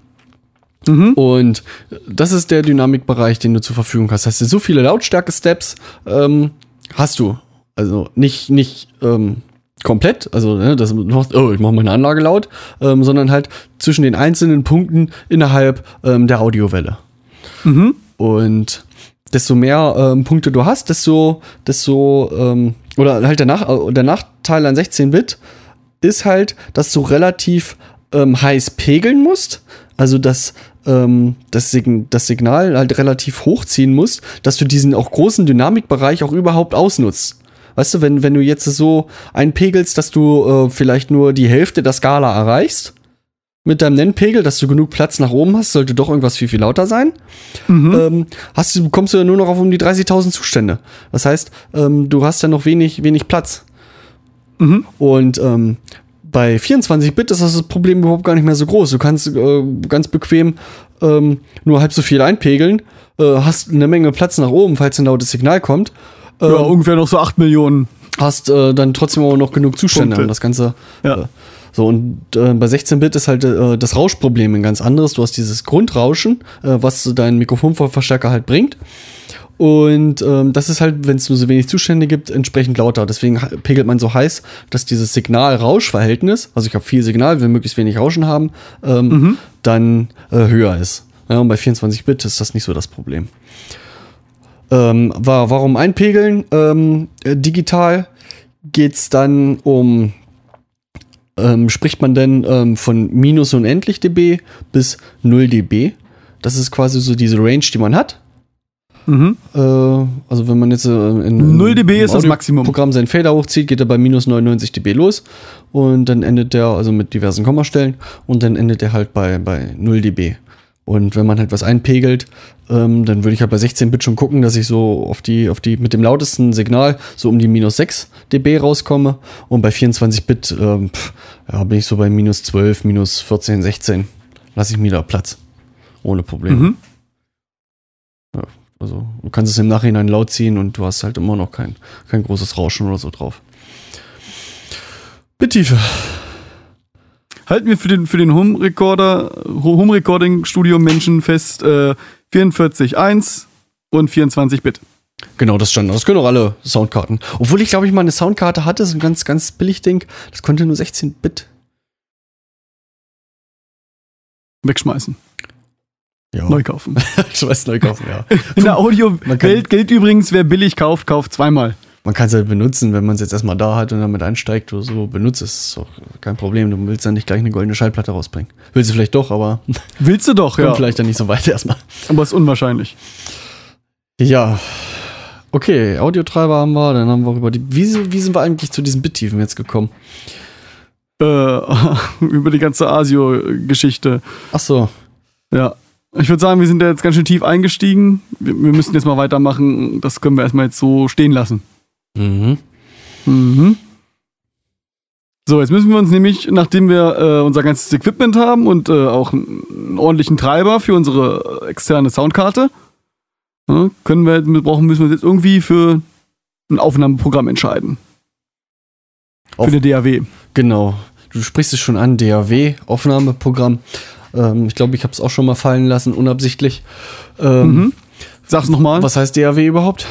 Und das ist der Dynamikbereich, den du zur Verfügung hast. Hast du so viele Lautstärke-Steps ähm, hast du. Also nicht, nicht ähm, komplett, also ne, das, du machst, oh, ich mache meine Anlage laut, ähm, sondern halt zwischen den einzelnen Punkten innerhalb ähm, der Audiowelle. Und desto mehr ähm, Punkte du hast, desto, desto ähm, oder halt der, Nach der Nachteil an 16-Bit ist halt, dass du relativ heiß pegeln musst. Also dass ähm, das, Sign das Signal halt relativ hochziehen musst, dass du diesen auch großen Dynamikbereich auch überhaupt ausnutzt. Weißt du, wenn, wenn du jetzt so einpegelst, dass du äh, vielleicht nur die Hälfte der Skala erreichst, mit deinem Nennpegel, dass du genug Platz nach oben hast, sollte doch irgendwas viel, viel lauter sein. Ähm, hast du, kommst du ja nur noch auf um die 30.000 Zustände. Das heißt, ähm, du hast ja noch wenig, wenig Platz. Und ähm, bei 24-Bit ist das Problem überhaupt gar nicht mehr so groß. Du kannst äh, ganz bequem ähm, nur halb so viel einpegeln, äh, hast eine Menge Platz nach oben, falls ein lautes Signal kommt. Ja, Ähm, ungefähr noch so 8 Millionen. hast äh, dann trotzdem auch noch genug Zustände, um das Ganze. Ja. Äh, so, und äh, bei 16-Bit ist halt äh, das Rauschproblem ein ganz anderes. Du hast dieses Grundrauschen, äh, was dein Mikrofonverstärker halt bringt. Und ähm, das ist halt, wenn es nur so wenig Zustände gibt, entsprechend lauter. Deswegen pegelt man so heiß, dass dieses Signal-Rausch-Verhältnis, also ich habe viel Signal, will möglichst wenig Rauschen haben, ähm, dann äh, höher ist. Ja, und bei 24-Bit ist das nicht so das Problem. Ähm, wa- warum einpegeln? Ähm, äh, digital geht's dann um, ähm, spricht man denn ähm, von minus unendlich dB bis 0 dB. Das ist quasi so diese Range, die man hat. Mhm. Äh, also wenn man jetzt äh, in, 0 dB ist das Maximum. Programm seinen Fader hochzieht, geht er bei minus 99 dB los und dann endet der, also mit diversen Kommastellen, und dann endet er halt bei, bei 0 dB. Und wenn man halt was einpegelt, ähm, dann würde ich halt bei 16-Bit schon gucken, dass ich so auf die, auf die, mit dem lautesten Signal so um die minus 6 dB rauskomme. Und bei 24-Bit ähm, pff, ja, bin ich so bei minus 12, minus 14, 16. Lasse ich mir da Platz. Ohne Probleme. Mhm. Ja, also du kannst es im Nachhinein laut ziehen und du hast halt immer noch kein, kein großes Rauschen oder so drauf. Bittiefe. Halten wir für den, für den Home Recorder, Home Recording Studio Menschen fest, äh, 44.1 und 24-Bit. Genau, das stand. Das können auch alle Soundkarten. Obwohl ich glaube ich mal eine Soundkarte hatte, so ein ganz, ganz billig Ding. Das konnte nur 16 Bit. Wegschmeißen. Ja. Neu kaufen. ich weiß, neu kaufen, ja. In der Audio-Welt gilt übrigens, wer billig kauft, kauft zweimal. Man kann es halt benutzen, wenn man es jetzt erstmal da hat und damit einsteigt oder so. Benutzt es. Ist doch kein Problem. Du willst dann nicht gleich eine goldene Schallplatte rausbringen. Willst du vielleicht doch, aber Willst du doch, kommt ja. vielleicht dann nicht so weit erstmal. Aber ist unwahrscheinlich. Ja. Okay, Audiotreiber haben wir, dann haben wir über die. Wie, sind- wie sind wir eigentlich zu diesen Bittiefen jetzt gekommen? Äh, über die ganze ASIO-Geschichte. Ach so. Ja. Ich würde sagen, wir sind da jetzt ganz schön tief eingestiegen. Wir, wir müssen jetzt mal weitermachen. Das können wir erstmal jetzt so stehen lassen. Mhm. Mhm. So, jetzt müssen wir uns nämlich, nachdem wir äh, unser ganzes Equipment haben und äh, auch einen ordentlichen Treiber für unsere externe Soundkarte, ja, können wir, brauchen, müssen wir uns jetzt irgendwie für ein Aufnahmeprogramm entscheiden. Auf- für eine DAW. Genau. Du sprichst es schon an, DAW, Aufnahmeprogramm. Ähm, ich glaube, ich habe es auch schon mal fallen lassen, unabsichtlich. Ähm, Mhm. Sag's nochmal. Was heißt DAW überhaupt?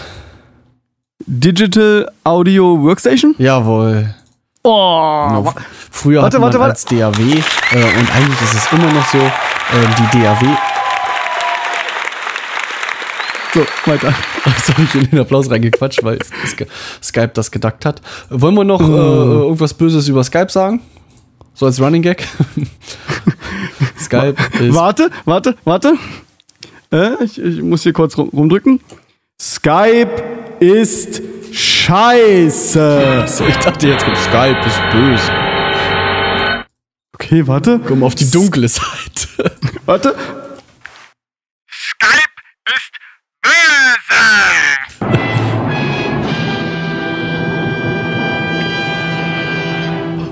Digital Audio Workstation? Jawohl. Oh, Genau. Früher Warte, hatte man warte, warte. als DAW äh, und eigentlich ist es immer noch so, ähm, die DAW. so, weiter. Jetzt habe ich in den Applaus reingequatscht, weil Sk- Skype das gedacht hat. Wollen wir noch äh, irgendwas Böses über Skype sagen? So als Running Gag? Skype ist. Warte, warte, warte. Äh, ich, ich, muss hier kurz rum, rumdrücken. Skype ist scheiße. So, ich dachte, jetzt kommt Skype ist böse. Okay, warte. Komm auf die dunkle Seite. warte. Skype ist böse.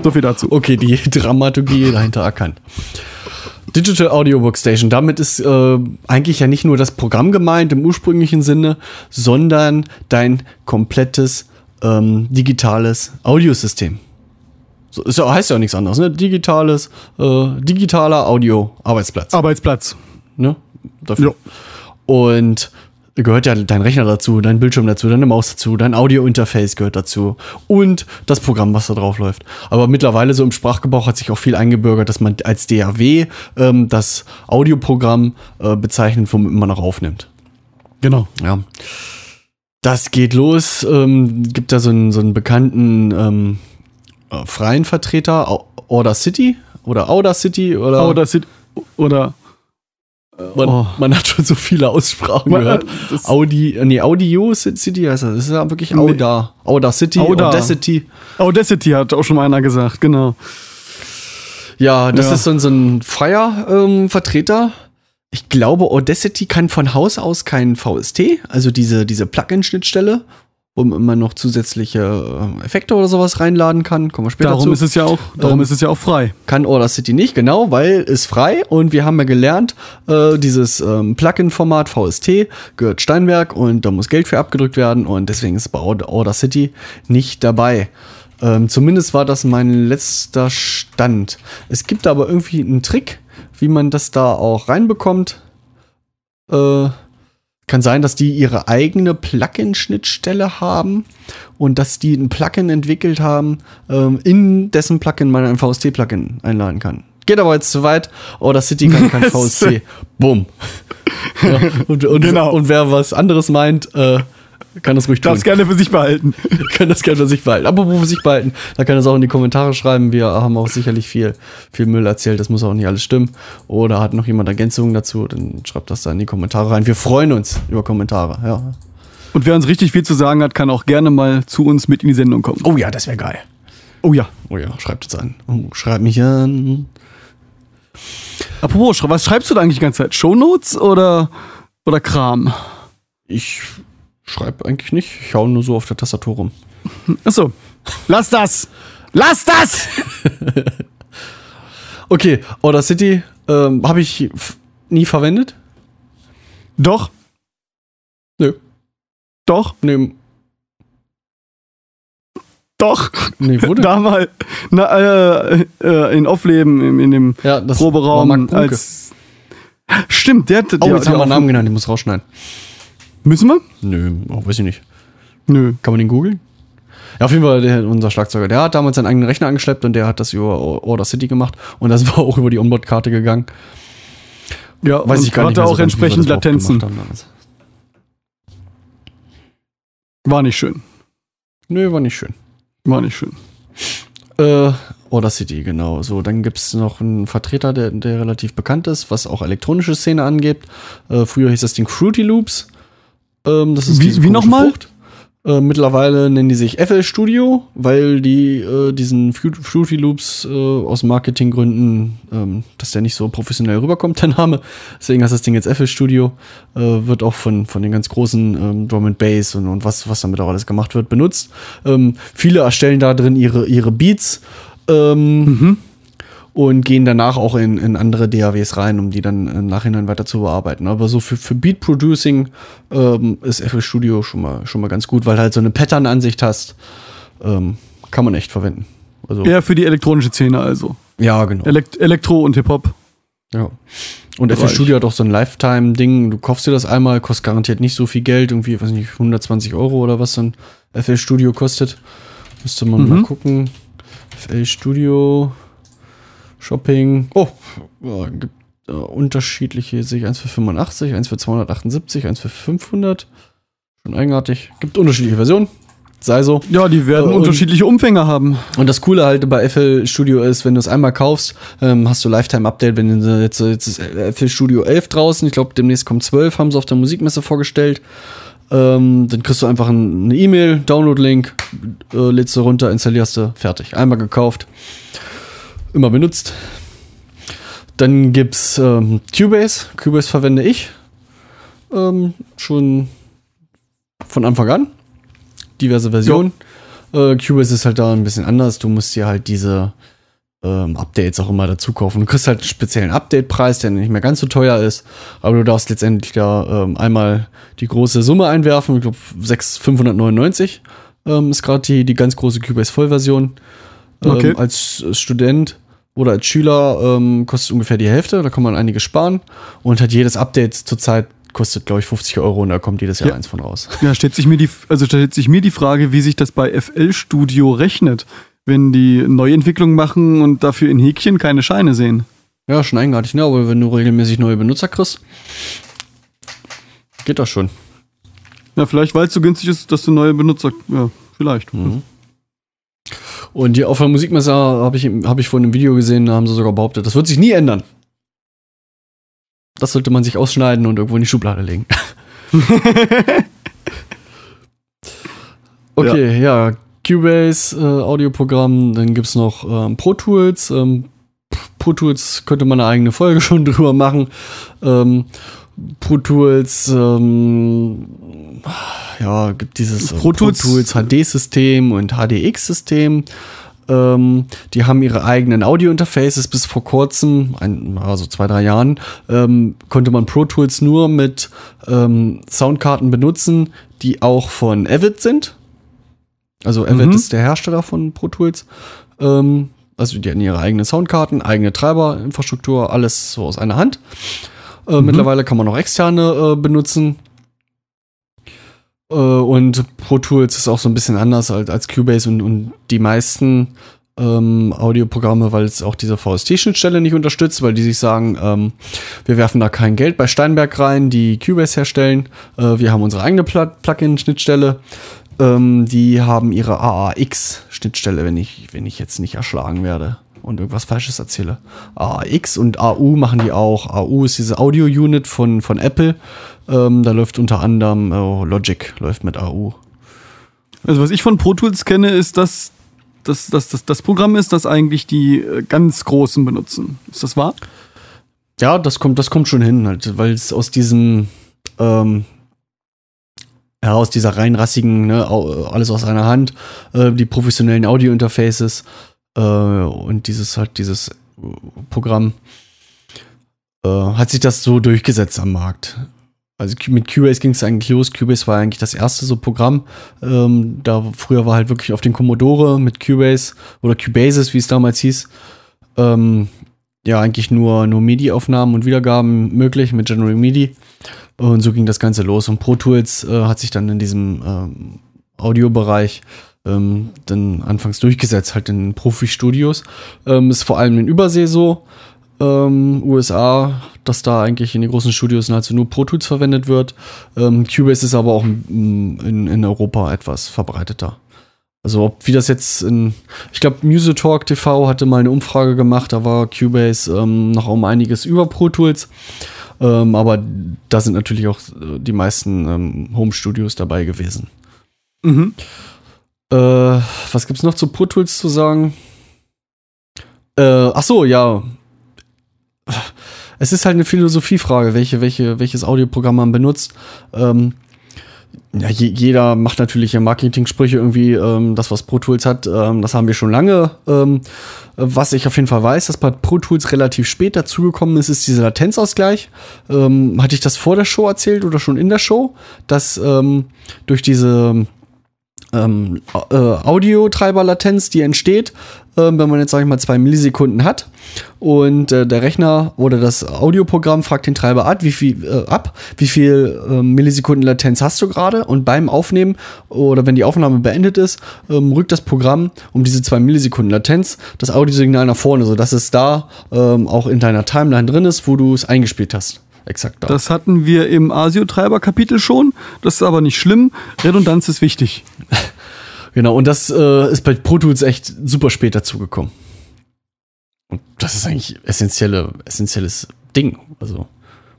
So viel dazu. Okay, die Dramaturgie dahinter erkannt. Digital Audio Workstation. Damit ist äh, eigentlich ja nicht nur das Programm gemeint im ursprünglichen Sinne, sondern dein komplettes ähm, digitales Audiosystem. So, ist ja, heißt ja auch nichts anderes, ne? Digitales, äh, digitaler Audio-Arbeitsplatz. Arbeitsplatz. Ne? Dafür. Und gehört ja dein Rechner dazu, dein Bildschirm dazu, deine Maus dazu, dein Audio-Interface gehört dazu und das Programm, was da drauf läuft. Aber mittlerweile so im Sprachgebrauch hat sich auch viel eingebürgert, dass man als DAW ähm, das Audioprogramm äh, bezeichnet, womit man noch aufnimmt. Genau. Ja. Das geht los. Ähm, gibt da so einen, so einen bekannten ähm, äh, freien Vertreter, Order City oder Outer City oder Oder, City- oder man, oh. man hat schon so viele Aussprachen Man- gehört. Audi, nee, Audio City heißt das. Das ist ja wirklich Nee. Auda. Auda City, Auda. Audacity. Audacity hat auch schon mal einer gesagt, genau. Ja, das Ja. ist so, ein- so ein freier ähm, Vertreter. Ich glaube, Audacity kann von Haus aus kein VST, also diese, diese Plugin-Schnittstelle, wo man immer noch zusätzliche äh, Effekte oder sowas reinladen kann. Kommen wir später Darum zu. ist es ja auch, darum Ähm, ist es ja auch frei. kann Audacity nicht, genau, weil ist frei und wir haben ja gelernt, äh, dieses ähm, Plugin-Format VST gehört Steinberg und da muss Geld für abgedrückt werden und deswegen ist bei Aud- Audacity nicht dabei. Ähm, zumindest war das mein letzter Stand. Es gibt aber irgendwie einen Trick, wie man das da auch reinbekommt. Äh, kann sein, dass die ihre eigene Plugin-Schnittstelle haben und dass die ein Plugin entwickelt haben, ähm, in dessen Plugin man ein VST-Plugin einladen kann. Geht aber jetzt zu weit. Oder City kann kein VST. Bumm. Ja, und, und, Genau. und wer was anderes meint, äh, kann das ruhig tun. Darf's gerne für sich behalten. kann das gerne für sich behalten. Apropos für sich behalten, da kann das auch in die Kommentare schreiben. Wir haben auch sicherlich viel, viel Müll erzählt. Das muss auch nicht alles stimmen. Oder hat noch jemand Ergänzungen dazu, dann schreibt das da in die Kommentare rein. Wir freuen uns über Kommentare. Ja. Und wer uns richtig viel zu sagen hat, kann auch gerne mal zu uns mit in die Sendung kommen. Oh ja, das wäre geil. Oh ja. Oh ja, schreibt uns an. Oh, schreibt mich an. Apropos, was schreibst du da eigentlich die ganze Zeit? Shownotes oder, oder Kram? Ich schreibe eigentlich nicht. Ich hau nur so auf der Tastatur rum. Achso. Lass das! Lass das! Okay, Audacity ähm, habe ich nie verwendet. Doch, Nö. doch, Nee, doch. nee wurde. Da mal na, äh, äh, in Offleben, in, in dem ja, Proberaum. als Stimmt, der hat. Oh, jetzt haben wir einen Namen genannt, den muss rausschneiden. Müssen wir? Nö, oh, weiß ich nicht. Nö. Kann man den googeln? Ja, auf jeden Fall, der, unser Schlagzeuger, der hat damals seinen eigenen Rechner angeschleppt und der hat das über Order City gemacht und das war auch über die Onboard-Karte gegangen. Ja, Weiß ich gar nicht hatte so auch ganz, entsprechend Latenzen. War nicht schön. Nö, war nicht schön. War nicht schön. Äh, Audacity, genau. So, dann gibt es noch einen Vertreter, der, der relativ bekannt ist, was auch elektronische Szene angeht. Äh, früher hieß das Ding Fruity Loops. Ähm, das ist Wie- wie nochmal? Äh, mittlerweile nennen die sich FL Studio, weil die äh, diesen Fru- Fruity Loops äh, aus Marketinggründen, ähm, dass der nicht so professionell rüberkommt, der Name. Deswegen heißt das Ding jetzt FL Studio. Äh, wird auch von, von den ganz großen ähm, Drum and Bass und, und was, was damit auch alles gemacht wird, benutzt. Ähm, viele erstellen da drin ihre, ihre Beats. Ähm, und gehen danach auch in, in andere DAWs rein, um die dann im Nachhinein weiter zu bearbeiten. Aber so für, für Beat Producing ähm, ist FL Studio schon mal, schon mal ganz gut, weil halt so eine Pattern-Ansicht hast, ähm, kann man echt verwenden. Also, Eher für die elektronische Szene also. ja, genau. Elekt Elektro und Hip-Hop. Ja. Und FL. Studio hat auch so ein Lifetime-Ding. Du kaufst dir das einmal, kostet garantiert nicht so viel Geld, irgendwie, weiß nicht, 120 Euro oder was so ein FL Studio kostet. Müsste man Mhm. mal gucken. FL Studio Shopping. Oh, ja, gibt äh, unterschiedliche, sehe ich eins für 85, eins für 278, eins für 500. Schon eigenartig. Gibt unterschiedliche Versionen. Sei so. Ja, die werden Äh, unterschiedliche Umfänge haben. Und das Coole halt bei FL Studio ist, wenn du es einmal kaufst, ähm, hast du Lifetime Update. Wenn du jetzt, jetzt ist FL Studio 11 draußen, ich glaube demnächst kommt 12, haben sie auf der Musikmesse vorgestellt. Ähm, dann kriegst du einfach ein- eine E-Mail, Download-Link, äh, lädst du runter, installierst du, fertig. Einmal gekauft, immer benutzt. Dann gibt's ähm, Cubase. Cubase verwende ich ähm, schon von Anfang an. Diverse Versionen. Äh, Cubase ist halt da ein bisschen anders. Du musst dir halt diese ähm, Updates auch immer dazu kaufen. Du kriegst halt einen speziellen Update-Preis, der nicht mehr ganz so teuer ist, aber du darfst letztendlich da ähm, einmal die große Summe einwerfen. Ich glaube, 599 ähm, ist gerade die, die ganz große Cubase-Vollversion. Ähm, Okay. Als Student oder als Schüler ähm, kostet ungefähr die Hälfte, da kann man einiges sparen. Und hat jedes Update zurzeit kostet, glaube ich, 50 Euro und da kommt jedes Jahr Ja. eins von raus. Ja, stellt sich mir die, also stellt sich mir die Frage, wie sich das bei FL Studio rechnet, wenn die Neuentwicklung machen und dafür in Häkchen keine Scheine sehen. Ja, schon eigenartig, ne? Aber wenn du regelmäßig neue Benutzer kriegst, geht das schon. Ja, vielleicht, weil es so günstig ist, dass du neue Benutzer, ja, vielleicht. Mhm. Und die auf der Musikmesse habe ich, hab ich vorhin im Video gesehen, da haben sie sogar behauptet, das wird sich nie ändern. Das sollte man sich ausschneiden und irgendwo in die Schublade legen. okay, ja, Cubase, äh, Audioprogramm, dann gibt es noch ähm, Pro Tools. Ähm, Pro Tools könnte man eine eigene Folge schon drüber machen. Ähm, Pro Tools, ähm, ja, gibt dieses äh, Pro Tools- HD-System und HDX-System. Ähm, die haben ihre eigenen Audio-Interfaces bis vor kurzem, ein, also zwei, drei Jahren, ähm, konnte man Pro Tools nur mit ähm, Soundkarten benutzen, die auch von Avid sind. Also Avid Mhm. ist der Hersteller von Pro Tools. Ähm, also die hatten ihre eigenen Soundkarten, eigene Treiberinfrastruktur, alles so aus einer Hand. Äh, Mittlerweile kann man auch externe äh, benutzen. Äh, und Pro Tools ist auch so ein bisschen anders als, als Cubase und, und die meisten ähm, Audioprogramme, weil es auch diese VST-Schnittstelle nicht unterstützt, weil die sich sagen, ähm, wir werfen da kein Geld bei Steinberg rein, die Cubase herstellen. Äh, wir haben unsere eigene Pl Plugin-Schnittstelle. Ähm, die haben ihre AAX-Schnittstelle, wenn ich, wenn ich jetzt nicht erschlagen werde und irgendwas Falsches erzähle. AAX und AU machen die auch. AU ist diese Audio-Unit von, von Apple. Ähm, da läuft unter anderem oh, Logic läuft mit AU. Also was ich von Pro Tools kenne, ist, dass das, das, das, das Programm ist, das eigentlich die äh, ganz Großen benutzen. Ist das wahr? Ja, das kommt, das kommt schon hin, halt, weil es aus diesem, ähm, ja, aus dieser rein rassigen, ne, alles aus einer Hand, äh, die professionellen Audio-Interfaces äh, und dieses halt, dieses äh, Programm, äh, hat sich das so durchgesetzt am Markt. Also mit Cubase ging es eigentlich los. Cubase war eigentlich das erste so Programm. Ähm, da früher war halt wirklich auf den Commodore mit Cubase oder Cubases, wie es damals hieß, ähm, ja eigentlich nur, nur MIDI-Aufnahmen und Wiedergaben möglich mit General MIDI. Und so ging das Ganze los. Und Pro Tools äh, hat sich dann in diesem ähm, Audiobereich ähm, dann anfangs durchgesetzt, halt in Profi-Studios. Ähm, ist vor allem in Übersee so, ähm, USA, dass da eigentlich in den großen Studios nahezu nur Pro Tools verwendet wird. Ähm, Cubase ist aber auch in, in Europa etwas verbreiteter. Also ob wie das jetzt in, ich glaube, Music Talk TV hatte mal eine Umfrage gemacht, da war Cubase ähm, noch um einiges über Pro Tools. Ähm, aber da sind natürlich auch äh, die meisten ähm, Home Studios dabei gewesen. Mhm. Äh, was gibt's noch zu Pro Tools zu sagen? Äh, ach so, ja. Es ist halt eine Philosophiefrage, welche, welche, welches Audioprogramm man benutzt. Ähm, ja, je, jeder macht natürlich ja Marketing-Sprüche irgendwie, ähm, das, was Pro Tools hat, ähm, das haben wir schon lange. Ähm, was ich auf jeden Fall weiß, dass bei Pro Tools relativ spät dazugekommen ist, ist dieser Latenzausgleich. Ähm, hatte ich das vor der Show erzählt oder schon in der Show, dass ähm, durch diese ähm, äh, Audiotreiber-Latenz, die entsteht, wenn man jetzt, sag ich mal, zwei Millisekunden hat und äh, der Rechner oder das Audioprogramm fragt den Treiber ab, wie viel, äh, ab, wie viel ähm, Millisekunden Latenz hast du gerade und beim Aufnehmen oder wenn die Aufnahme beendet ist, ähm, rückt das Programm um diese zwei Millisekunden Latenz das Audiosignal nach vorne, sodass es da ähm, auch in deiner Timeline drin ist, wo du es eingespielt hast. Exakt da. Das hatten wir im ASIO-Treiber-Kapitel schon. Das ist aber nicht schlimm. Redundanz ist wichtig. Genau, und das äh, ist bei Pro Tools echt super spät dazugekommen. Und das ist eigentlich essentielle, essentielles Ding. Also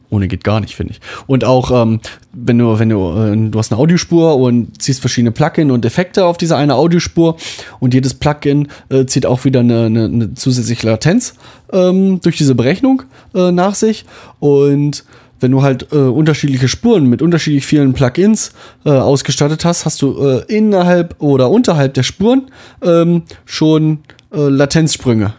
ohne geht gar nicht, finde ich. Und auch, ähm, wenn du, wenn du, äh, du hast eine Audiospur und ziehst verschiedene Plugin und Effekte auf diese eine Audiospur und jedes Plugin äh, zieht auch wieder eine, eine, eine zusätzliche Latenz ähm, durch diese Berechnung äh, nach sich. Und wenn du halt äh, unterschiedliche Spuren mit unterschiedlich vielen Plugins äh, ausgestattet hast, hast du äh, innerhalb oder unterhalb der Spuren ähm, schon äh, Latenzsprünge.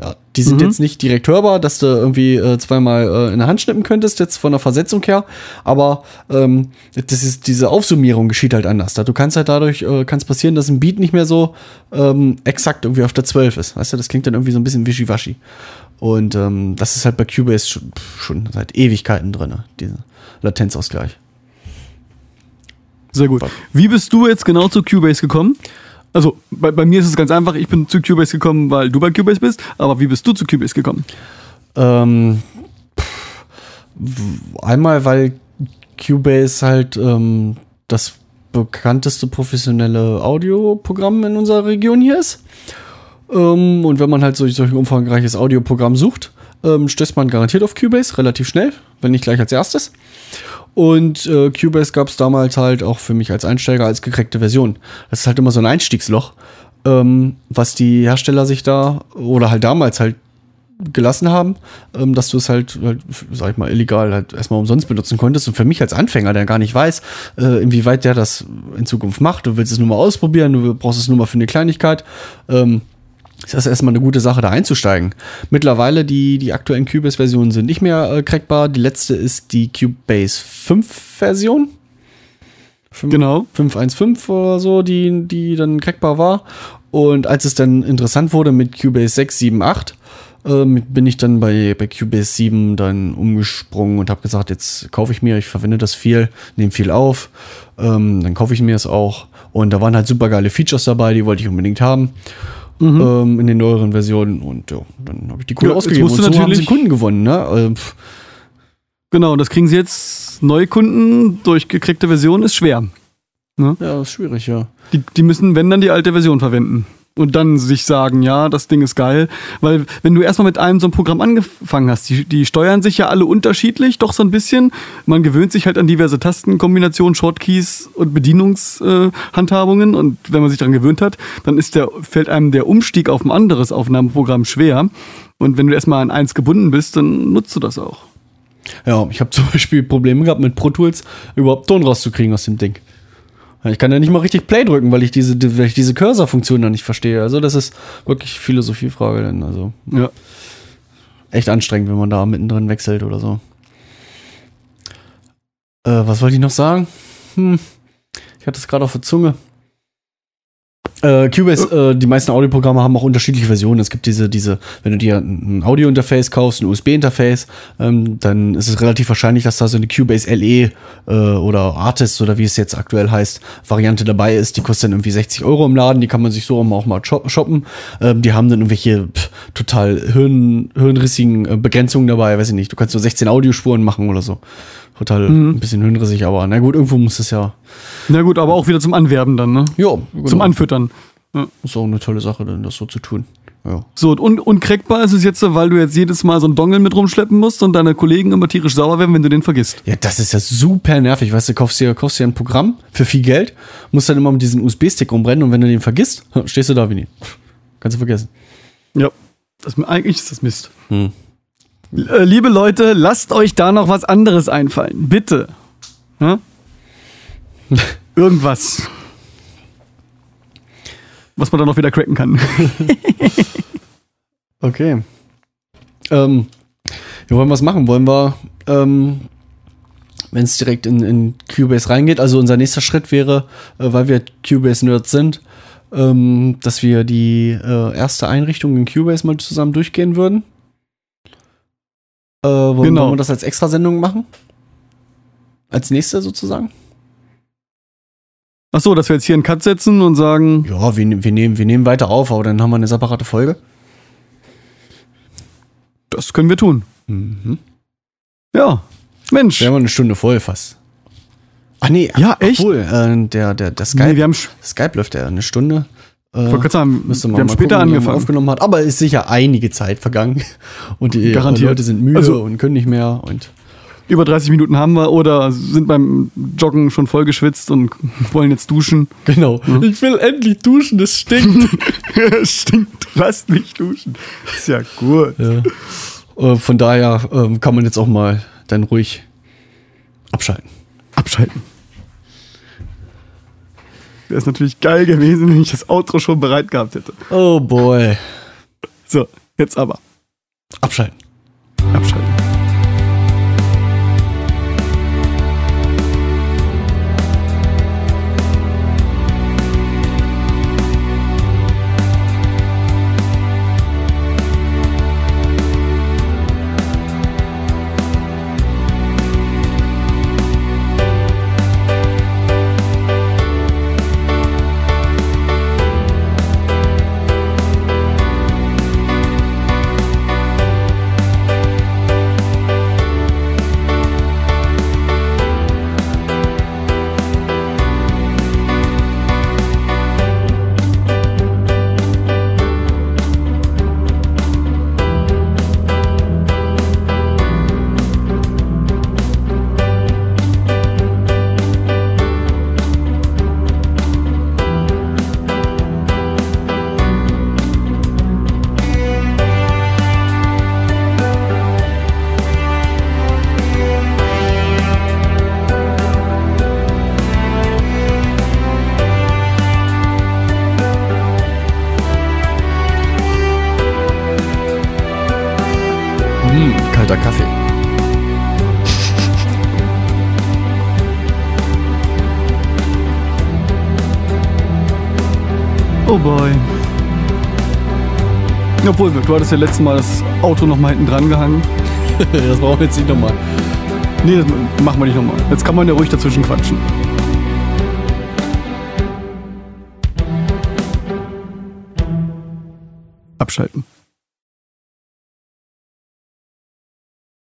Ja, die sind Mhm. jetzt nicht direkt hörbar, dass du irgendwie äh, zweimal äh, in der Hand schnippen könntest, jetzt von der Versetzung her. Aber ähm, das ist, diese Aufsummierung geschieht halt anders. Da Du kannst halt dadurch, äh, kann es passieren, dass ein Beat nicht mehr so ähm, exakt irgendwie auf der 12 ist. Weißt du, das klingt dann irgendwie so ein bisschen wischiwaschi. Und ähm, das ist halt bei Cubase schon, schon seit Ewigkeiten drin, dieser Latenzausgleich. Sehr gut. Wie bist du jetzt genau zu Cubase gekommen? Also bei, bei mir ist es ganz einfach, ich bin zu Cubase gekommen, weil du bei Cubase bist, aber wie bist du zu Cubase gekommen? Ähm, einmal, weil Cubase halt ähm, das bekannteste professionelle Audioprogramm in unserer Region hier ist. Ähm, und wenn man halt solch, solch ein umfangreiches Audioprogramm sucht, ähm, stößt man garantiert auf Cubase relativ schnell, wenn nicht gleich als erstes. Und äh, Cubase gab es damals halt auch für mich als Einsteiger als gekreckte Version. Das ist halt immer so ein Einstiegsloch, ähm, was die Hersteller sich da oder halt damals halt gelassen haben, ähm, dass du es halt, halt, sag ich mal, illegal halt erstmal umsonst benutzen konntest. Und für mich als Anfänger, der gar nicht weiß, äh, inwieweit der das in Zukunft macht, du willst es nur mal ausprobieren, du brauchst es nur mal für eine Kleinigkeit, ähm, ist das erstmal eine gute Sache, da einzusteigen. Mittlerweile, die, die aktuellen Cubase-Versionen sind nicht mehr äh, crackbar. Die letzte ist die Cubase 5-Version. Genau. 5.1.5 oder so, die, die dann crackbar war. Und als es dann interessant wurde mit Cubase 6, 7, 8, ähm, bin ich dann bei, bei Cubase 7 dann umgesprungen und habe gesagt, jetzt kaufe ich mir, ich verwende das viel, nehme viel auf, ähm, dann kaufe ich mir es auch. Und da waren halt super geile Features dabei, die wollte ich unbedingt haben. Ähm, in den neueren Versionen und ja, dann habe ich die Kohle Ja, jetzt ausgegeben musst und so haben sie natürlich- Kunden gewonnen, ne? Ähm, Genau, und das kriegen sie jetzt neue Kunden durch gekriegte Version ist schwer. ja, ist schwierig, ja. Die, die müssen, wenn dann, die alte Version verwenden. Und dann sich sagen, ja, das Ding ist geil. Weil, wenn du erstmal mit einem so einem Programm angefangen hast, die, die steuern sich ja alle unterschiedlich, doch so ein bisschen. Man gewöhnt sich halt an diverse Tastenkombinationen, Shortkeys und Bedienungshandhabungen. Äh, und wenn man sich daran gewöhnt hat, dann ist der, fällt einem der Umstieg auf ein anderes Aufnahmeprogramm schwer. Und wenn du erstmal an eins gebunden bist, dann nutzt du das auch. Ja, ich habe zum Beispiel Probleme gehabt mit Pro Tools überhaupt Ton rauszukriegen aus dem Ding. Ich kann ja nicht mal richtig Play drücken, weil ich diese, die- weil ich diese Cursor-Funktion da nicht verstehe. Also das ist wirklich Philosophiefrage dann. Also Ja. echt anstrengend, wenn man da mittendrin wechselt oder so. Äh, was wollte ich noch sagen? Hm, ich hatte es gerade auf der Zunge. Äh, Cubase, äh, die meisten Audioprogramme haben auch unterschiedliche Versionen. Es gibt diese, diese, wenn du dir ein Audio-Interface kaufst, ein USB-Interface, ähm, dann ist es relativ wahrscheinlich, dass da so eine Cubase LE äh, oder Artist oder wie es jetzt aktuell heißt, Variante dabei ist. Die kostet dann irgendwie 60 Euro im Laden, die kann man sich so auch mal shop- shoppen. Ähm, die haben dann irgendwelche pff, total hirn, hirnrissigen äh, Begrenzungen dabei, weiß ich nicht. Du kannst nur 16 Audiospuren machen oder so. Total ein bisschen hirnrissig, aber na gut, irgendwo muss es ja. Na gut, aber auch wieder zum Anwerben dann, ne? Ja, Zum Anfüttern. Ist auch eine tolle Sache, dann das so zu tun. Ja. So, und uncrackbar ist es jetzt, weil du jetzt jedes Mal so einen Dongle mit rumschleppen musst und deine Kollegen immer tierisch sauer werden, wenn du den vergisst. Ja, das ist ja super nervig. Weißt du, kaufst dir, kaufst dir ein Programm für viel Geld, musst dann immer mit diesem USB-Stick rumbrennen und wenn du den vergisst, stehst du da wie nie. Kannst du vergessen. Ja. Das, eigentlich ist das Mist. Hm. Äh, Liebe Leute, lasst euch da noch was anderes einfallen. Bitte. Ja? Irgendwas. Was man dann auch wieder cracken kann. Okay. Ähm, wir wollen was machen. Wollen wir, ähm, wenn es direkt in, in Cubase reingeht, also unser nächster Schritt wäre, äh, weil wir Cubase-Nerds sind, ähm, dass wir die äh, erste Einrichtung in Cubase mal zusammen durchgehen würden. Äh, wollen, Genau. wollen wir das als Extrasendung machen? Als nächste sozusagen? Ach so, dass wir jetzt hier einen Cut setzen und sagen, Ja, wir, ne- wir, nehmen, wir nehmen weiter auf, aber dann haben wir eine separate Folge. das können wir tun. Mhm. Ja. Mensch. Wir haben eine Stunde voll fast. Ach nee, Ja, echt? Obwohl, äh, der, der, der Skype, Nee, wir haben, Skype läuft ja eine Stunde. Äh, sagen, müsste wir man haben mal später gucken, angefangen. aufgenommen hat. Aber ist sicher einige Zeit vergangen. Und die Garantiert. Leute sind müde Also- und können nicht mehr. Und Über 30 Minuten haben wir oder sind beim Joggen schon voll geschwitzt und wollen jetzt duschen. genau. Ich will endlich duschen, das stinkt. Stinkt, lasst mich duschen. Ist ja gut. ja. äh, von daher ähm, kann man jetzt auch mal dann ruhig abschalten. Abschalten. Wäre es natürlich geil gewesen, wenn ich das Outro schon bereit gehabt hätte. Oh boy. So, jetzt aber. Abschalten. Abschalten. Obwohl, du hattest ja letztes Mal das Auto noch mal hinten dran gehangen. das brauchen wir jetzt nicht nochmal. Nee, das machen wir nicht nochmal. Jetzt kann man ja ruhig dazwischen quatschen. Abschalten.